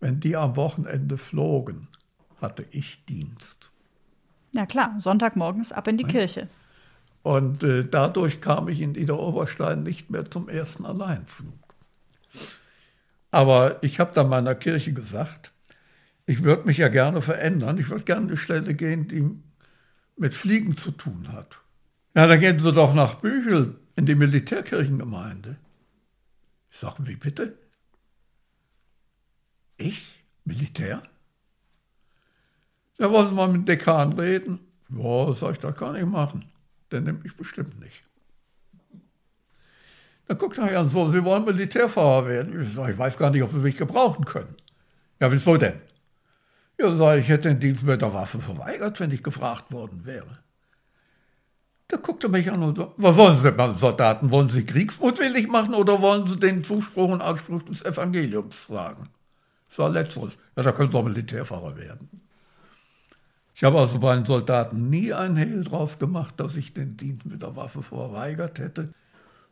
[SPEAKER 3] wenn die am Wochenende flogen, hatte ich Dienst.
[SPEAKER 2] Ja klar, Sonntagmorgens ab in die Kirche.
[SPEAKER 3] Und äh, dadurch kam ich in Ida Oberstein nicht mehr zum ersten Alleinflug. Aber ich habe dann meiner Kirche gesagt, ich würde mich ja gerne verändern. Ich würde gerne eine Stelle gehen, die mit Fliegen zu tun hat. Ja, dann gehen Sie doch nach Büchel in die Militärkirchengemeinde. Ich sage, wie bitte? Ich? Militär? Ja, wollen Sie mal mit dem Dekan reden? Ja, sag ich, das kann ich machen. Der nimmt mich bestimmt nicht. Dann guckt er mich an, so, Sie wollen Militärfahrer werden? Ich sage, ich weiß gar nicht, ob Sie mich gebrauchen können. Ja, wieso denn? Ja, sag ich, ich hätte den Dienst mit der Waffe verweigert, wenn ich gefragt worden wäre. Da guckte mich an und so, was wollen Sie denn, Soldaten? Wollen Sie kriegsmutwillig machen oder wollen Sie den Zuspruch und Anspruch des Evangeliums fragen? Das war letzteres. Ja, da können Sie auch Militärfahrer werden. Ich habe also bei den Soldaten nie einen Hehl draus gemacht, dass ich den Dienst mit der Waffe verweigert hätte.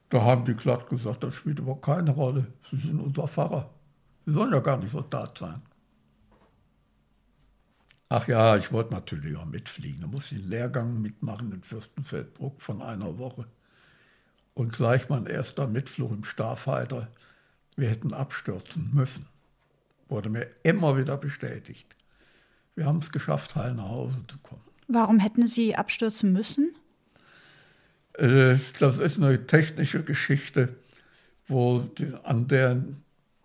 [SPEAKER 3] Da haben die glatt gesagt, das spielt überhaupt keine Rolle. Sie sind unser Pfarrer. Sie sollen ja gar nicht Soldat sein. Ach ja, ich wollte natürlich auch mitfliegen. Da musste ich einen Lehrgang mitmachen in Fürstenfeldbruck von einer Woche. Und gleich mein erster Mitflug im Starfighter, wir hätten abstürzen müssen. Wurde mir immer wieder bestätigt. Wir haben es geschafft, heil nach Hause zu kommen.
[SPEAKER 2] Warum hätten Sie abstürzen müssen?
[SPEAKER 3] Äh, das ist eine technische Geschichte, wo die, an der,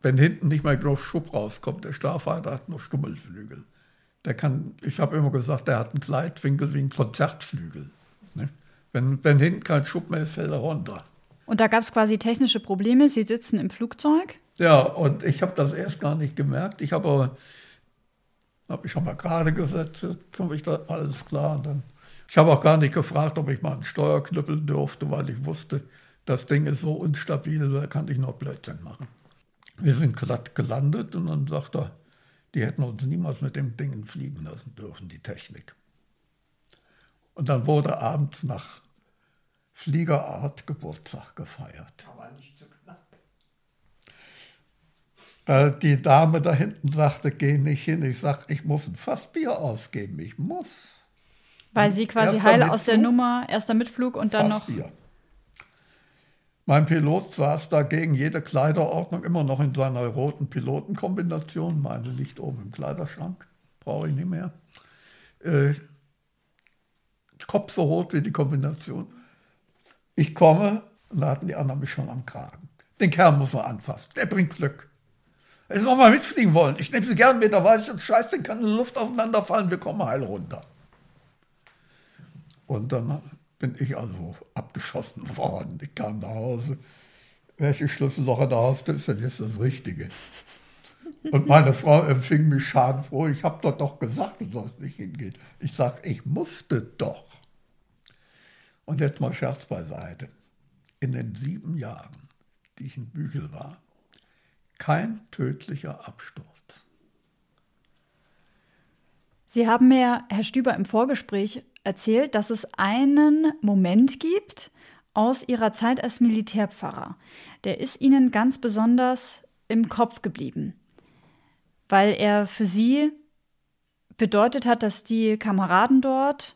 [SPEAKER 3] wenn hinten nicht mehr genug Schub rauskommt, der Starfighter hat nur Stummelflügel. Der kann, ich habe immer gesagt, der hat einen Gleitwinkel wie ein Konzertflügel. Ne? Wenn, wenn hinten kein Schub mehr ist, fällt er runter.
[SPEAKER 2] Und da gab es quasi technische Probleme. Sie sitzen im Flugzeug?
[SPEAKER 3] Ja, und ich habe das erst gar nicht gemerkt. Ich habe aber habe ich schon mal gerade gesetzt, komme ich da alles klar. Dann, ich habe auch gar nicht gefragt, ob ich mal einen Steuer knüppeln durfte, weil ich wusste, das Ding ist so instabil, da kann ich noch Blödsinn machen. Wir sind glatt gelandet und dann sagt er, die hätten uns niemals mit dem Ding fliegen lassen dürfen, die Technik. Und dann wurde abends nach Fliegerart Geburtstag gefeiert. Aber nicht so knapp. Weil die Dame da hinten sagte, geh nicht hin. Ich sag, ich muss ein Fassbier ausgeben. Ich muss.
[SPEAKER 2] Weil sie quasi heil aus der Nummer, erster Mitflug und dann Fassbier. noch.
[SPEAKER 3] Mein Pilot saß da gegen jede Kleiderordnung immer noch in seiner roten Pilotenkombination. Meine liegt oben im Kleiderschrank, brauche ich nicht mehr. Äh, Kopf so rot wie die Kombination. Ich komme und da hatten die anderen mich schon am Kragen. Den Kerl muss man anfassen, der bringt Glück. Wenn Sie noch mal mitfliegen wollen, ich nehme Sie gerne mit, da weiß ich, Scheiß, den kann in die Luft aufeinanderfallen, wir kommen heil runter. Und dann bin ich also abgeschossen worden. Ich kam nach Hause. Welche Schlüsselloch in der Haustür ist denn jetzt das Richtige? Und meine Frau empfing mich schadenfroh. Ich habe doch doch gesagt, du sollst nicht hingehen. Ich sage, ich musste doch. Und jetzt mal Scherz beiseite. In den sieben Jahren, die ich in Bügel war, kein tödlicher Absturz.
[SPEAKER 2] Sie haben mir, Herr Stüber, im Vorgespräch erzählt, dass es einen Moment gibt aus Ihrer Zeit als Militärpfarrer. Der ist Ihnen ganz besonders im Kopf geblieben, weil er für Sie bedeutet hat, dass die Kameraden dort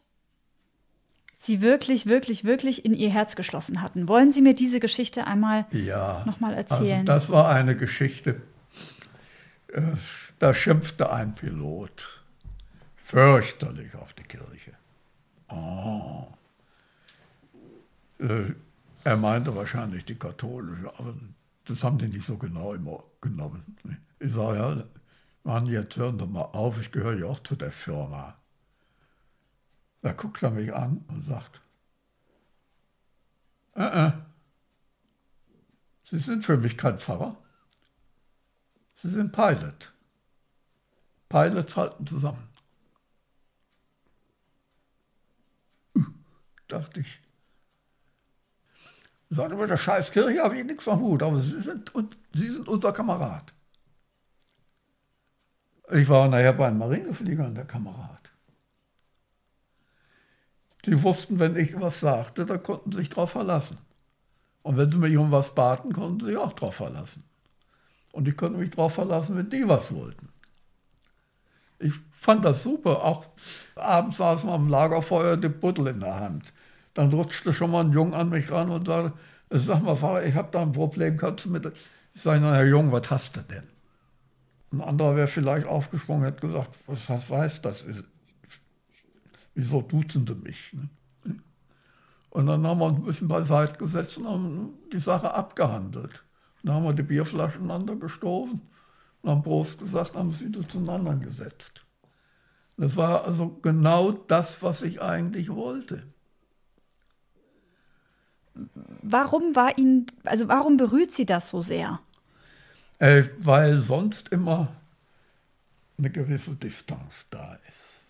[SPEAKER 2] Sie wirklich, wirklich, wirklich in Ihr Herz geschlossen hatten. Wollen Sie mir diese Geschichte einmal ja, nochmal also erzählen?
[SPEAKER 3] Also das war eine Geschichte, äh, da schimpfte ein Pilot fürchterlich auf die Kirche. Oh. Äh, er meinte wahrscheinlich die katholische, aber das haben die nicht so genau immer genommen. Ich sage, ja, Mann, jetzt hören Sie mal auf, ich gehöre ja auch zu der Firma. Da guckt er mich an und sagt, äh, äh, Sie sind für mich kein Pfarrer. Sie sind Pilot. Pilots halten zusammen. Dachte ich. Sagen wir, der scheiß Kirche habe ich nichts am Hut, aber Sie sind, und, Sie sind unser Kamerad. Ich war nachher bei einem Marineflieger der Kamerad. Die wussten, wenn ich was sagte, da konnten sie sich drauf verlassen. Und wenn sie mich um was baten, konnten sie sich auch drauf verlassen. Und ich konnte mich drauf verlassen, wenn die was wollten. Ich fand das super. Auch abends saßen wir am Lagerfeuer, die Buddel in der Hand. Dann rutschte schon mal ein Jung an mich ran und sagte, sag mal, Fahrer, ich habe da ein Problem, kannst du mit... Ich sage, na Herr Jung, was hast du denn? Ein anderer wäre vielleicht aufgesprungen, hätte gesagt, was, was heißt das? Wieso duzen sie mich? Ne? Und dann haben wir uns ein bisschen beiseite gesetzt und haben die Sache abgehandelt. Dann haben wir die Bierflaschen aneinander gestoßen und haben Prost gesagt, haben sie das zueinander gesetzt. Das war also genau das, was ich eigentlich wollte.
[SPEAKER 2] Warum war Ihnen, also warum berührt Sie das so sehr?
[SPEAKER 3] Äh, weil sonst immer eine gewisse Distanz da ist.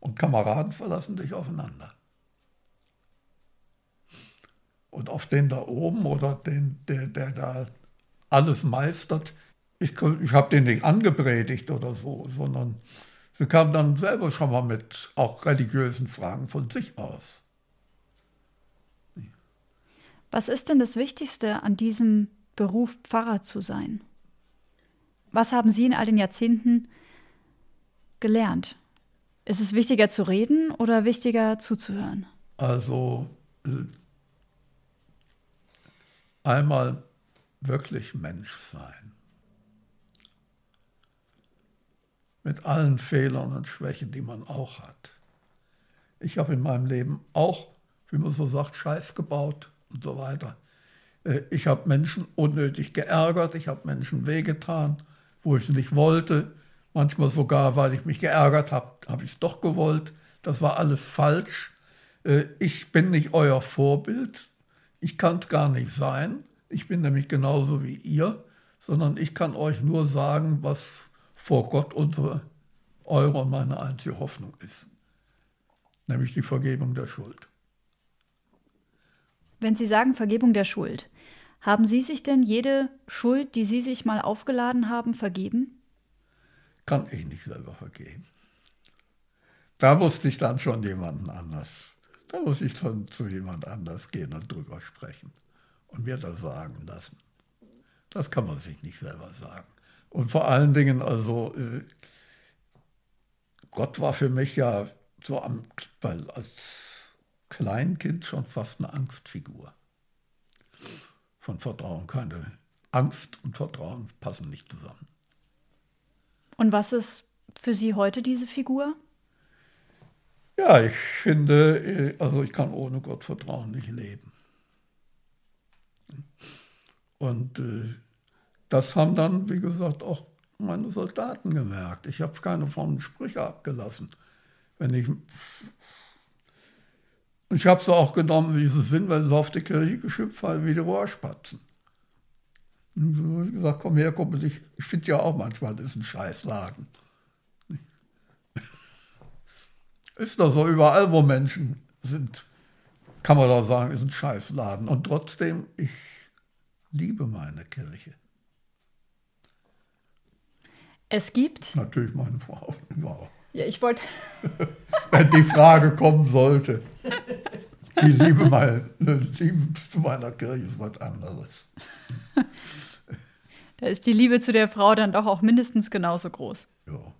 [SPEAKER 3] Und Kameraden verlassen sich aufeinander. Und auf den da oben oder den, der, der da alles meistert, ich, ich habe den nicht angepredigt oder so, sondern sie kamen dann selber schon mal mit auch religiösen Fragen von sich aus.
[SPEAKER 2] Was ist denn das Wichtigste an diesem Beruf, Pfarrer zu sein? Was haben Sie in all den Jahrzehnten gelernt? Ist es wichtiger zu reden oder wichtiger zuzuhören?
[SPEAKER 3] Also einmal wirklich Mensch sein. Mit allen Fehlern und Schwächen, die man auch hat. Ich habe in meinem Leben auch, wie man so sagt, Scheiß gebaut und so weiter. Äh, ich habe Menschen unnötig geärgert, ich habe Menschen wehgetan, wo ich es nicht wollte. Manchmal sogar, weil ich mich geärgert habe, habe ich es doch gewollt. Das war alles falsch. Äh, ich bin nicht euer Vorbild. Ich kann es gar nicht sein. Ich bin nämlich genauso wie ihr, sondern ich kann euch nur sagen, was vor Gott unsere, eure und meine einzige Hoffnung ist. Nämlich die Vergebung der Schuld.
[SPEAKER 2] Wenn Sie sagen Vergebung der Schuld, haben Sie sich denn jede Schuld, die Sie sich mal aufgeladen haben, vergeben?
[SPEAKER 3] Kann ich nicht selber vergeben. Da wusste ich dann schon jemanden anders. Da muss ich dann zu jemand anders gehen und drüber sprechen und mir das sagen lassen. Das kann man sich nicht selber sagen. Und vor allen Dingen, also äh, Gott war für mich ja so am, weil als Kleinkind schon fast eine Angstfigur von Vertrauen. Keine Angst und Vertrauen passen nicht zusammen.
[SPEAKER 2] Und was ist für Sie heute diese Figur?
[SPEAKER 3] Ja, ich finde, äh, also ich kann ohne Gottvertrauen nicht leben. Und äh, das haben dann, wie gesagt, auch meine Soldaten gemerkt. Ich habe keine frommen Sprüche abgelassen. Wenn ich ich habe sie auch genommen, wie sie sind, wenn sie auf die Kirche geschimpft haben, wie die Rohrspatzen. Und so habe ich gesagt, komm her, komm, ich, ich finde ja auch manchmal, das ist ein Scheißladen. Ist doch so, überall, wo Menschen sind, kann man doch sagen, ist ein Scheißladen. Und trotzdem, ich liebe meine Kirche.
[SPEAKER 2] Es gibt.
[SPEAKER 3] Natürlich meine Frau. Wow.
[SPEAKER 2] Ja, ich wollte.
[SPEAKER 3] Wenn die Frage kommen sollte. Die Liebe, meine, Liebe zu meiner Kirche ist was anderes.
[SPEAKER 2] Da ist die Liebe zu der Frau dann doch auch mindestens genauso groß.
[SPEAKER 3] Ja.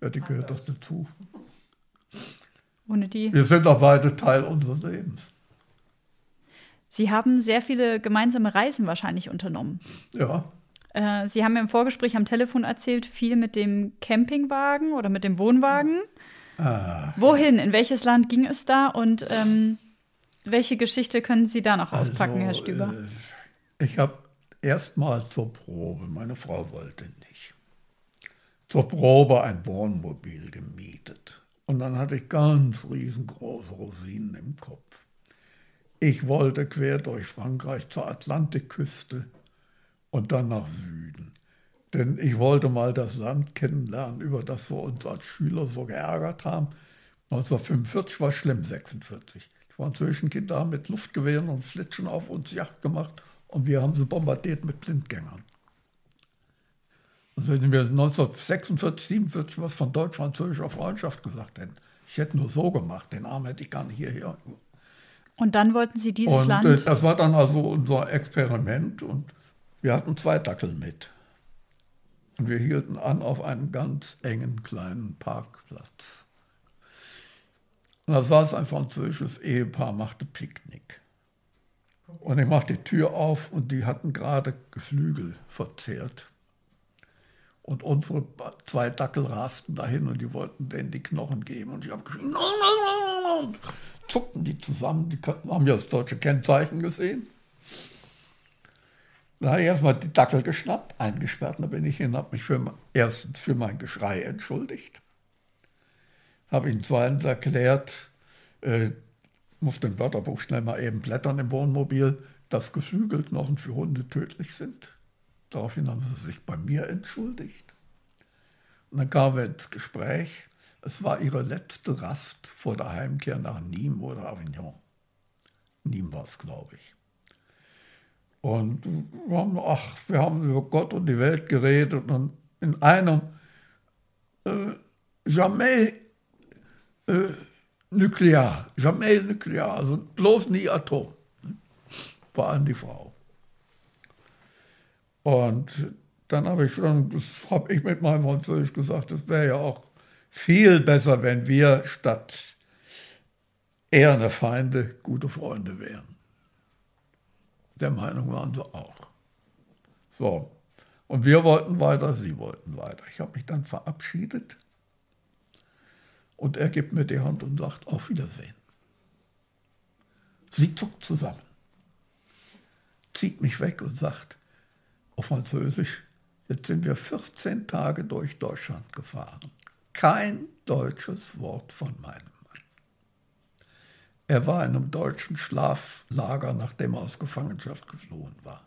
[SPEAKER 3] Ja, die gehört doch dazu.
[SPEAKER 2] Ohne die.
[SPEAKER 3] Wir sind doch beide Teil unseres Lebens.
[SPEAKER 2] Sie haben sehr viele gemeinsame Reisen wahrscheinlich unternommen.
[SPEAKER 3] Ja.
[SPEAKER 2] Äh, Sie haben im Vorgespräch am Telefon erzählt, viel mit dem Campingwagen oder mit dem Wohnwagen. Ah. Wohin? In welches Land ging es da? Und ähm, welche Geschichte können Sie da noch also, auspacken, Herr Stüber?
[SPEAKER 3] Äh, ich habe erst mal zur Probe, meine Frau wollte nicht, zur Probe ein Wohnmobil gemietet. Und dann hatte ich ganz riesengroße Rosinen im Kopf. Ich wollte quer durch Frankreich zur Atlantikküste und dann nach Süden. Denn ich wollte mal das Land kennenlernen, über das wir uns als Schüler so geärgert haben. 1945 war schlimm, 46. Die französischen Kinder haben mit Luftgewehren und Flitschen auf uns Yacht gemacht und wir haben sie bombardiert mit Blindgängern. Und wenn sie mir 1946, 47 was von deutsch-französischer Freundschaft gesagt hätten, ich hätte nur so gemacht, den Arm hätte ich gar nicht hierher.
[SPEAKER 2] Und dann wollten Sie dieses
[SPEAKER 3] und,
[SPEAKER 2] Land?
[SPEAKER 3] Äh, das war dann also unser Experiment und wir hatten zwei Dackel mit. Und wir hielten an auf einem ganz engen kleinen Parkplatz. Und da saß ein französisches Ehepaar, machte Picknick. Und ich machte die Tür auf und die hatten gerade Geflügel verzehrt. Und unsere zwei Dackel rasten dahin und die wollten denen die Knochen geben. Und ich habe geschrien, no, zuckten die zusammen, die haben ja das deutsche Kennzeichen gesehen. Da habe ich erstmal die Dackel geschnappt, eingesperrt, da bin ich hin, habe mich für, erstens für mein Geschrei entschuldigt, habe ihn zweitens erklärt, äh, muss den Wörterbuch schnell mal eben blättern im Wohnmobil, dass Geflügelknochen für Hunde tödlich sind. Daraufhin haben sie sich bei mir entschuldigt. Und dann kamen wir ins Gespräch. Es war ihre letzte Rast vor der Heimkehr nach Nîmes oder Avignon. Nîmes war es, glaube ich. Und wir haben, ach, wir haben über Gott und die Welt geredet und in einem äh, jamais äh, nuklear, jamais nuklear, also bloß nie Atom. Vor allem die Frau. Und dann habe ich schon, das habe ich mit meinem Französisch gesagt, es wäre ja auch viel besser, wenn wir statt eher eine Feinde gute Freunde wären. Der Meinung waren sie auch. So, und wir wollten weiter, sie wollten weiter. Ich habe mich dann verabschiedet und er gibt mir die Hand und sagt, auf Wiedersehen. Sie zuckt zusammen, zieht mich weg und sagt auf Französisch, jetzt sind wir 14 Tage durch Deutschland gefahren. Kein deutsches Wort von meinem. Er war in einem deutschen Schlaflager, nachdem er aus Gefangenschaft geflohen war.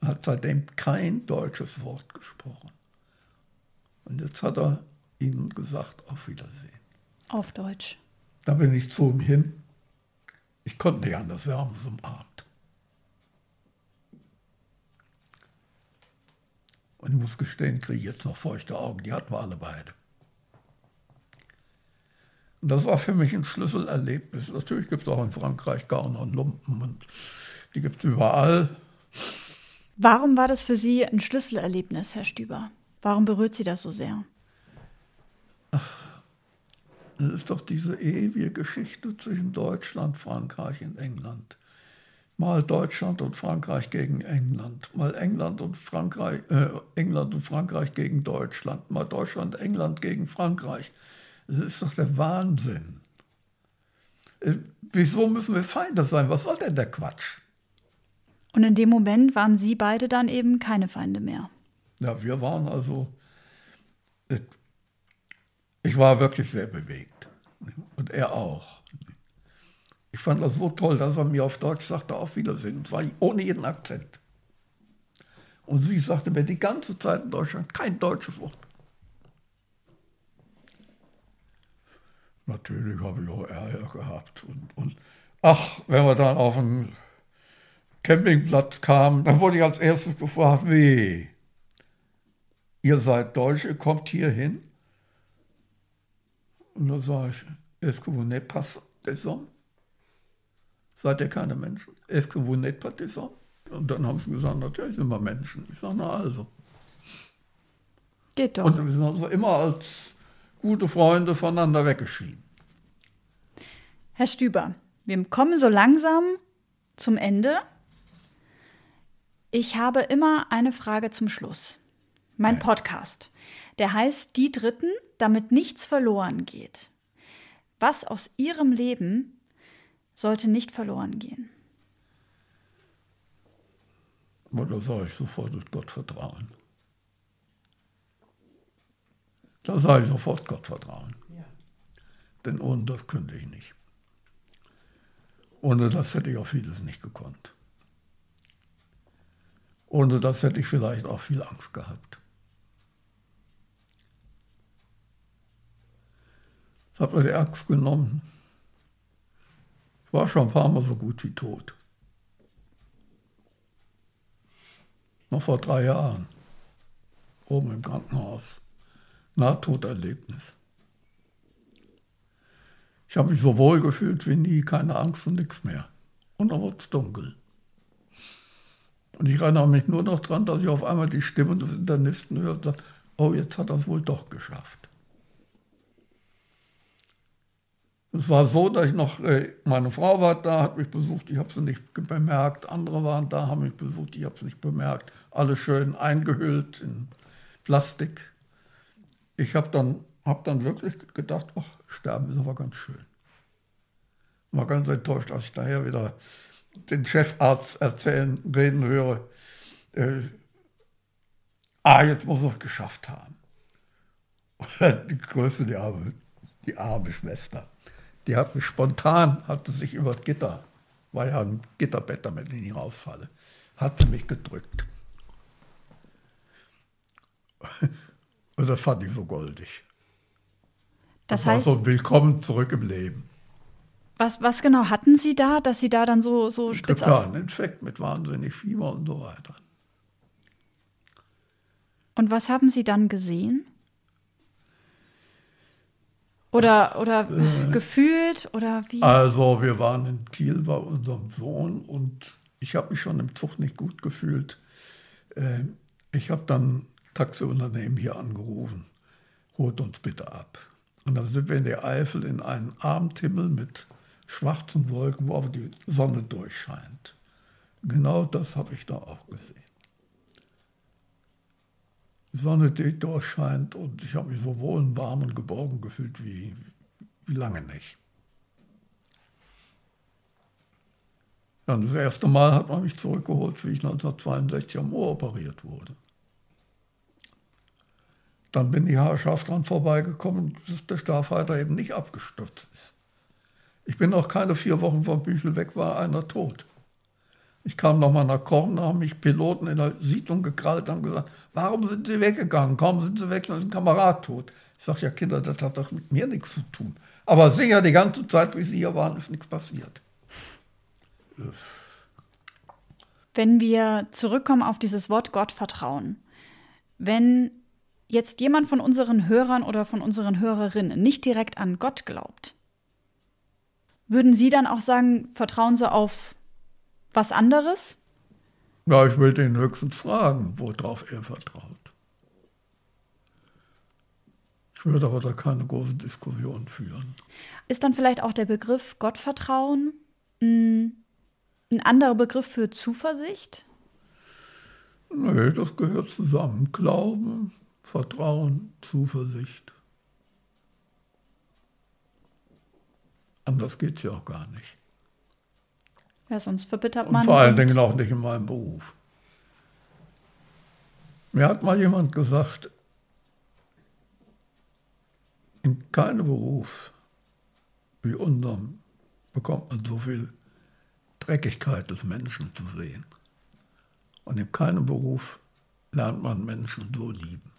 [SPEAKER 3] Er hat seitdem kein deutsches Wort gesprochen. Und jetzt hat er ihnen gesagt, auf Wiedersehen.
[SPEAKER 2] Auf Deutsch.
[SPEAKER 3] Da bin ich zu ihm hin. Ich konnte nicht anders, wir haben es umarmt. Und ich muss gestehen, kriege ich jetzt noch feuchte Augen, die hatten wir alle beide. Das war für mich ein Schlüsselerlebnis. Natürlich gibt es auch in Frankreich Gauner und Lumpen und die gibt es überall.
[SPEAKER 2] Warum war das für Sie ein Schlüsselerlebnis, Herr Stüber? Warum berührt Sie das so sehr?
[SPEAKER 3] Ach, das ist doch diese ewige Geschichte zwischen Deutschland, Frankreich und England. Mal Deutschland und Frankreich gegen England, mal England und Frankreich, äh, England und Frankreich gegen Deutschland, mal Deutschland, England gegen Frankreich. Das ist doch der Wahnsinn. Äh, wieso müssen wir Feinde sein? Was soll denn der Quatsch?
[SPEAKER 2] Und in dem Moment waren Sie beide dann eben keine Feinde mehr.
[SPEAKER 3] Ja, wir waren also. Ich war wirklich sehr bewegt. Und er auch. Ich fand das so toll, dass er mir auf Deutsch sagte, auf Wiedersehen. Und zwar ohne jeden Akzent. Und sie sagte mir die ganze Zeit in Deutschland kein deutsches Wort. Natürlich habe ich auch Ärger gehabt. Und, und ach, wenn wir dann auf den Campingplatz kamen, dann wurde ich als erstes gefragt, wie? Ihr seid Deutsche, kommt hier hin? Und dann sage ich, est-ce que vous n'êtes pas des hommes? Seid ihr keine Menschen? Est-ce que vous n'êtes pas des hommes? Und dann haben sie gesagt, natürlich sind wir Menschen. Ich sage, na also.
[SPEAKER 2] Geht doch.
[SPEAKER 3] Und wir sind also immer als gute Freunde voneinander weggeschieden.
[SPEAKER 2] Herr Stüber, wir kommen so langsam zum Ende. Ich habe immer eine Frage zum Schluss. Mein Podcast, der heißt Die Dritten, damit nichts verloren geht. Was aus Ihrem Leben sollte nicht verloren gehen?
[SPEAKER 3] Aber da sage ich sofort, ist Gott vertrauen. Da sage ich sofort Gott vertrauen. Ja. Denn ohne das könnte ich nicht. Ohne das hätte ich auch vieles nicht gekonnt. Ohne das hätte ich vielleicht auch viel Angst gehabt. Ich habe die Axt genommen. Ich war schon ein paar Mal so gut wie tot. Noch vor drei Jahren. Oben im Krankenhaus. Nahtoderlebnis. Ich habe mich so wohl gefühlt wie nie, keine Angst und nichts mehr. Und dann wurde es dunkel. Und ich erinnere mich nur noch daran, dass ich auf einmal die Stimme des Internisten hörte, oh, jetzt hat er es wohl doch geschafft. Es war so, dass ich noch, äh, meine Frau war da, hat mich besucht, ich habe sie nicht bemerkt. Andere waren da, haben mich besucht, ich habe sie nicht bemerkt. Alles schön eingehüllt in Plastik. Ich habe dann, hab dann wirklich gedacht, ach, sterben ist aber ganz schön. War ganz enttäuscht, als ich daher wieder den Chefarzt erzählen, reden höre, äh, ah, jetzt muss er es geschafft haben. die Größte, die arme, die arme Schwester, die hat mich spontan, hatte sich über das Gitter, war ja ein Gitterbett, damit ich nicht rausfalle, hat sie mich gedrückt. Und das fand ich so goldig. Das, das heißt, so willkommen zurück im Leben.
[SPEAKER 2] Was, was genau hatten Sie da, dass Sie da dann so, so spitz
[SPEAKER 3] Ja, einen Infekt mit wahnsinnig Fieber und so weiter.
[SPEAKER 2] Und was haben Sie dann gesehen? Oder, oder äh, gefühlt oder wie?
[SPEAKER 3] Also wir waren in Kiel bei unserem Sohn und ich habe mich schon im Zug nicht gut gefühlt. Äh, ich habe dann Taxiunternehmen hier angerufen, holt uns bitte ab. Und dann sind wir in der Eifel in einen Abendhimmel mit schwarzen Wolken, wo aber die Sonne durchscheint. Genau das habe ich da auch gesehen. Die Sonne, die durchscheint und ich habe mich so wohl warm und geborgen gefühlt wie, wie lange nicht. Dann das erste Mal hat man mich zurückgeholt, wie ich 1962 am Ohr operiert wurde. Dann bin die Herrschaft dran vorbeigekommen, dass der Starfighter eben nicht abgestürzt ist. Ich bin auch keine vier Wochen vom Büchel weg, war einer tot. Ich kam nochmal nach Korn, haben mich Piloten in der Siedlung gekrallt, haben gesagt, warum sind Sie weggegangen? Kaum sind Sie weg, dann ist ein Kamerad tot. Ich sage, ja Kinder, das hat doch mit mir nichts zu tun. Aber sicher, die ganze Zeit, wie Sie hier waren, ist nichts passiert.
[SPEAKER 2] Wenn wir zurückkommen auf dieses Wort Gottvertrauen, wenn jetzt jemand von unseren Hörern oder von unseren Hörerinnen nicht direkt an Gott glaubt, würden Sie dann auch sagen, vertrauen Sie auf was anderes?
[SPEAKER 3] Ja, ich will den höchstens fragen, worauf er vertraut. Ich würde aber da keine große Diskussion führen.
[SPEAKER 2] Ist dann vielleicht auch der Begriff Gottvertrauen hm, ein anderer Begriff für Zuversicht?
[SPEAKER 3] Nee, das gehört zusammen. Glauben, Vertrauen, Zuversicht. Anders geht es ja auch gar nicht.
[SPEAKER 2] Ja, sonst verbittert man.
[SPEAKER 3] Und vor allen Dingen auch nicht in meinem Beruf. Mir hat mal jemand gesagt, in keinem Beruf wie unserem bekommt man so viel Dreckigkeit des Menschen zu sehen. Und in keinem Beruf lernt man Menschen so lieben.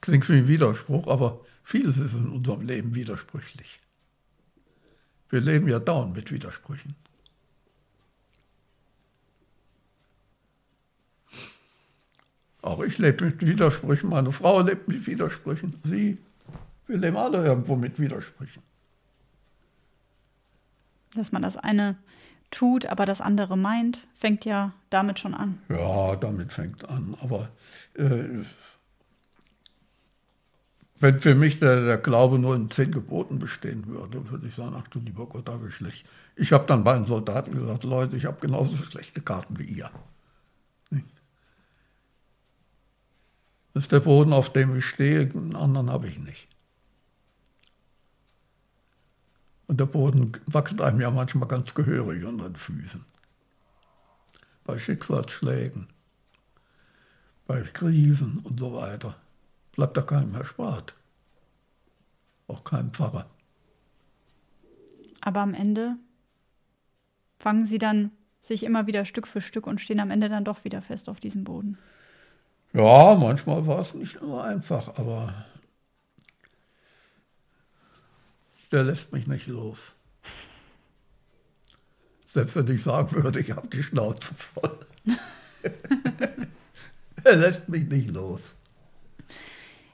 [SPEAKER 3] Klingt wie ein Widerspruch, aber vieles ist in unserem Leben widersprüchlich. Wir leben ja dauernd mit Widersprüchen. Auch ich lebe mit Widersprüchen, meine Frau lebt mit Widersprüchen, sie. Wir leben alle irgendwo mit Widersprüchen.
[SPEAKER 2] Dass man das eine tut, aber das andere meint, fängt ja damit schon an.
[SPEAKER 3] Ja, damit fängt an. Aber äh, wenn für mich der, der, Glaube nur in zehn Geboten bestehen würde, würde ich sagen, ach du lieber Gott, da ich schlecht. Ich habe dann bei den Soldaten gesagt, Leute, ich habe genauso schlechte Karten wie ihr. Das ist der Boden, auf dem ich stehe, einen anderen habe ich nicht. Und der Boden wackelt einem ja manchmal ganz gehörig unter den Füßen. Bei Schicksalsschlägen, bei Krisen und so weiter bleibt da keinem erspart. Auch keinem Pfarrer.
[SPEAKER 2] Aber am Ende fangen sie dann sich immer wieder Stück für Stück und stehen am Ende dann doch wieder fest auf diesem Boden.
[SPEAKER 3] Ja, manchmal war es nicht immer einfach, aber der lässt mich nicht los. Selbst wenn ich sagen würde, ich habe die Schnauze voll. er lässt mich nicht los.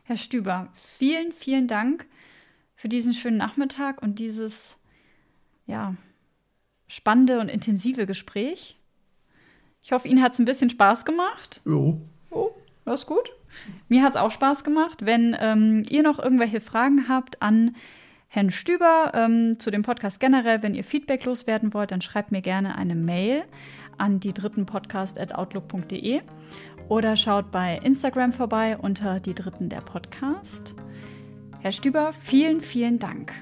[SPEAKER 2] Herr Stüber, vielen, vielen Dank für diesen schönen Nachmittag und dieses ja, spannende und intensive Gespräch. Ich hoffe, Ihnen hat es ein bisschen Spaß gemacht.
[SPEAKER 3] Jo.
[SPEAKER 2] Oh, das ist gut. Mir hat es auch Spaß gemacht. Wenn ähm, ihr noch irgendwelche Fragen habt an Herrn Stüber ähm, zu dem Podcast generell, wenn ihr Feedback loswerden wollt, dann schreibt mir gerne eine Mail an die dritten Podcast at outlook.de oder schaut bei Instagram vorbei unter die Dritten der Podcast. Herr Stüber, vielen, vielen Dank.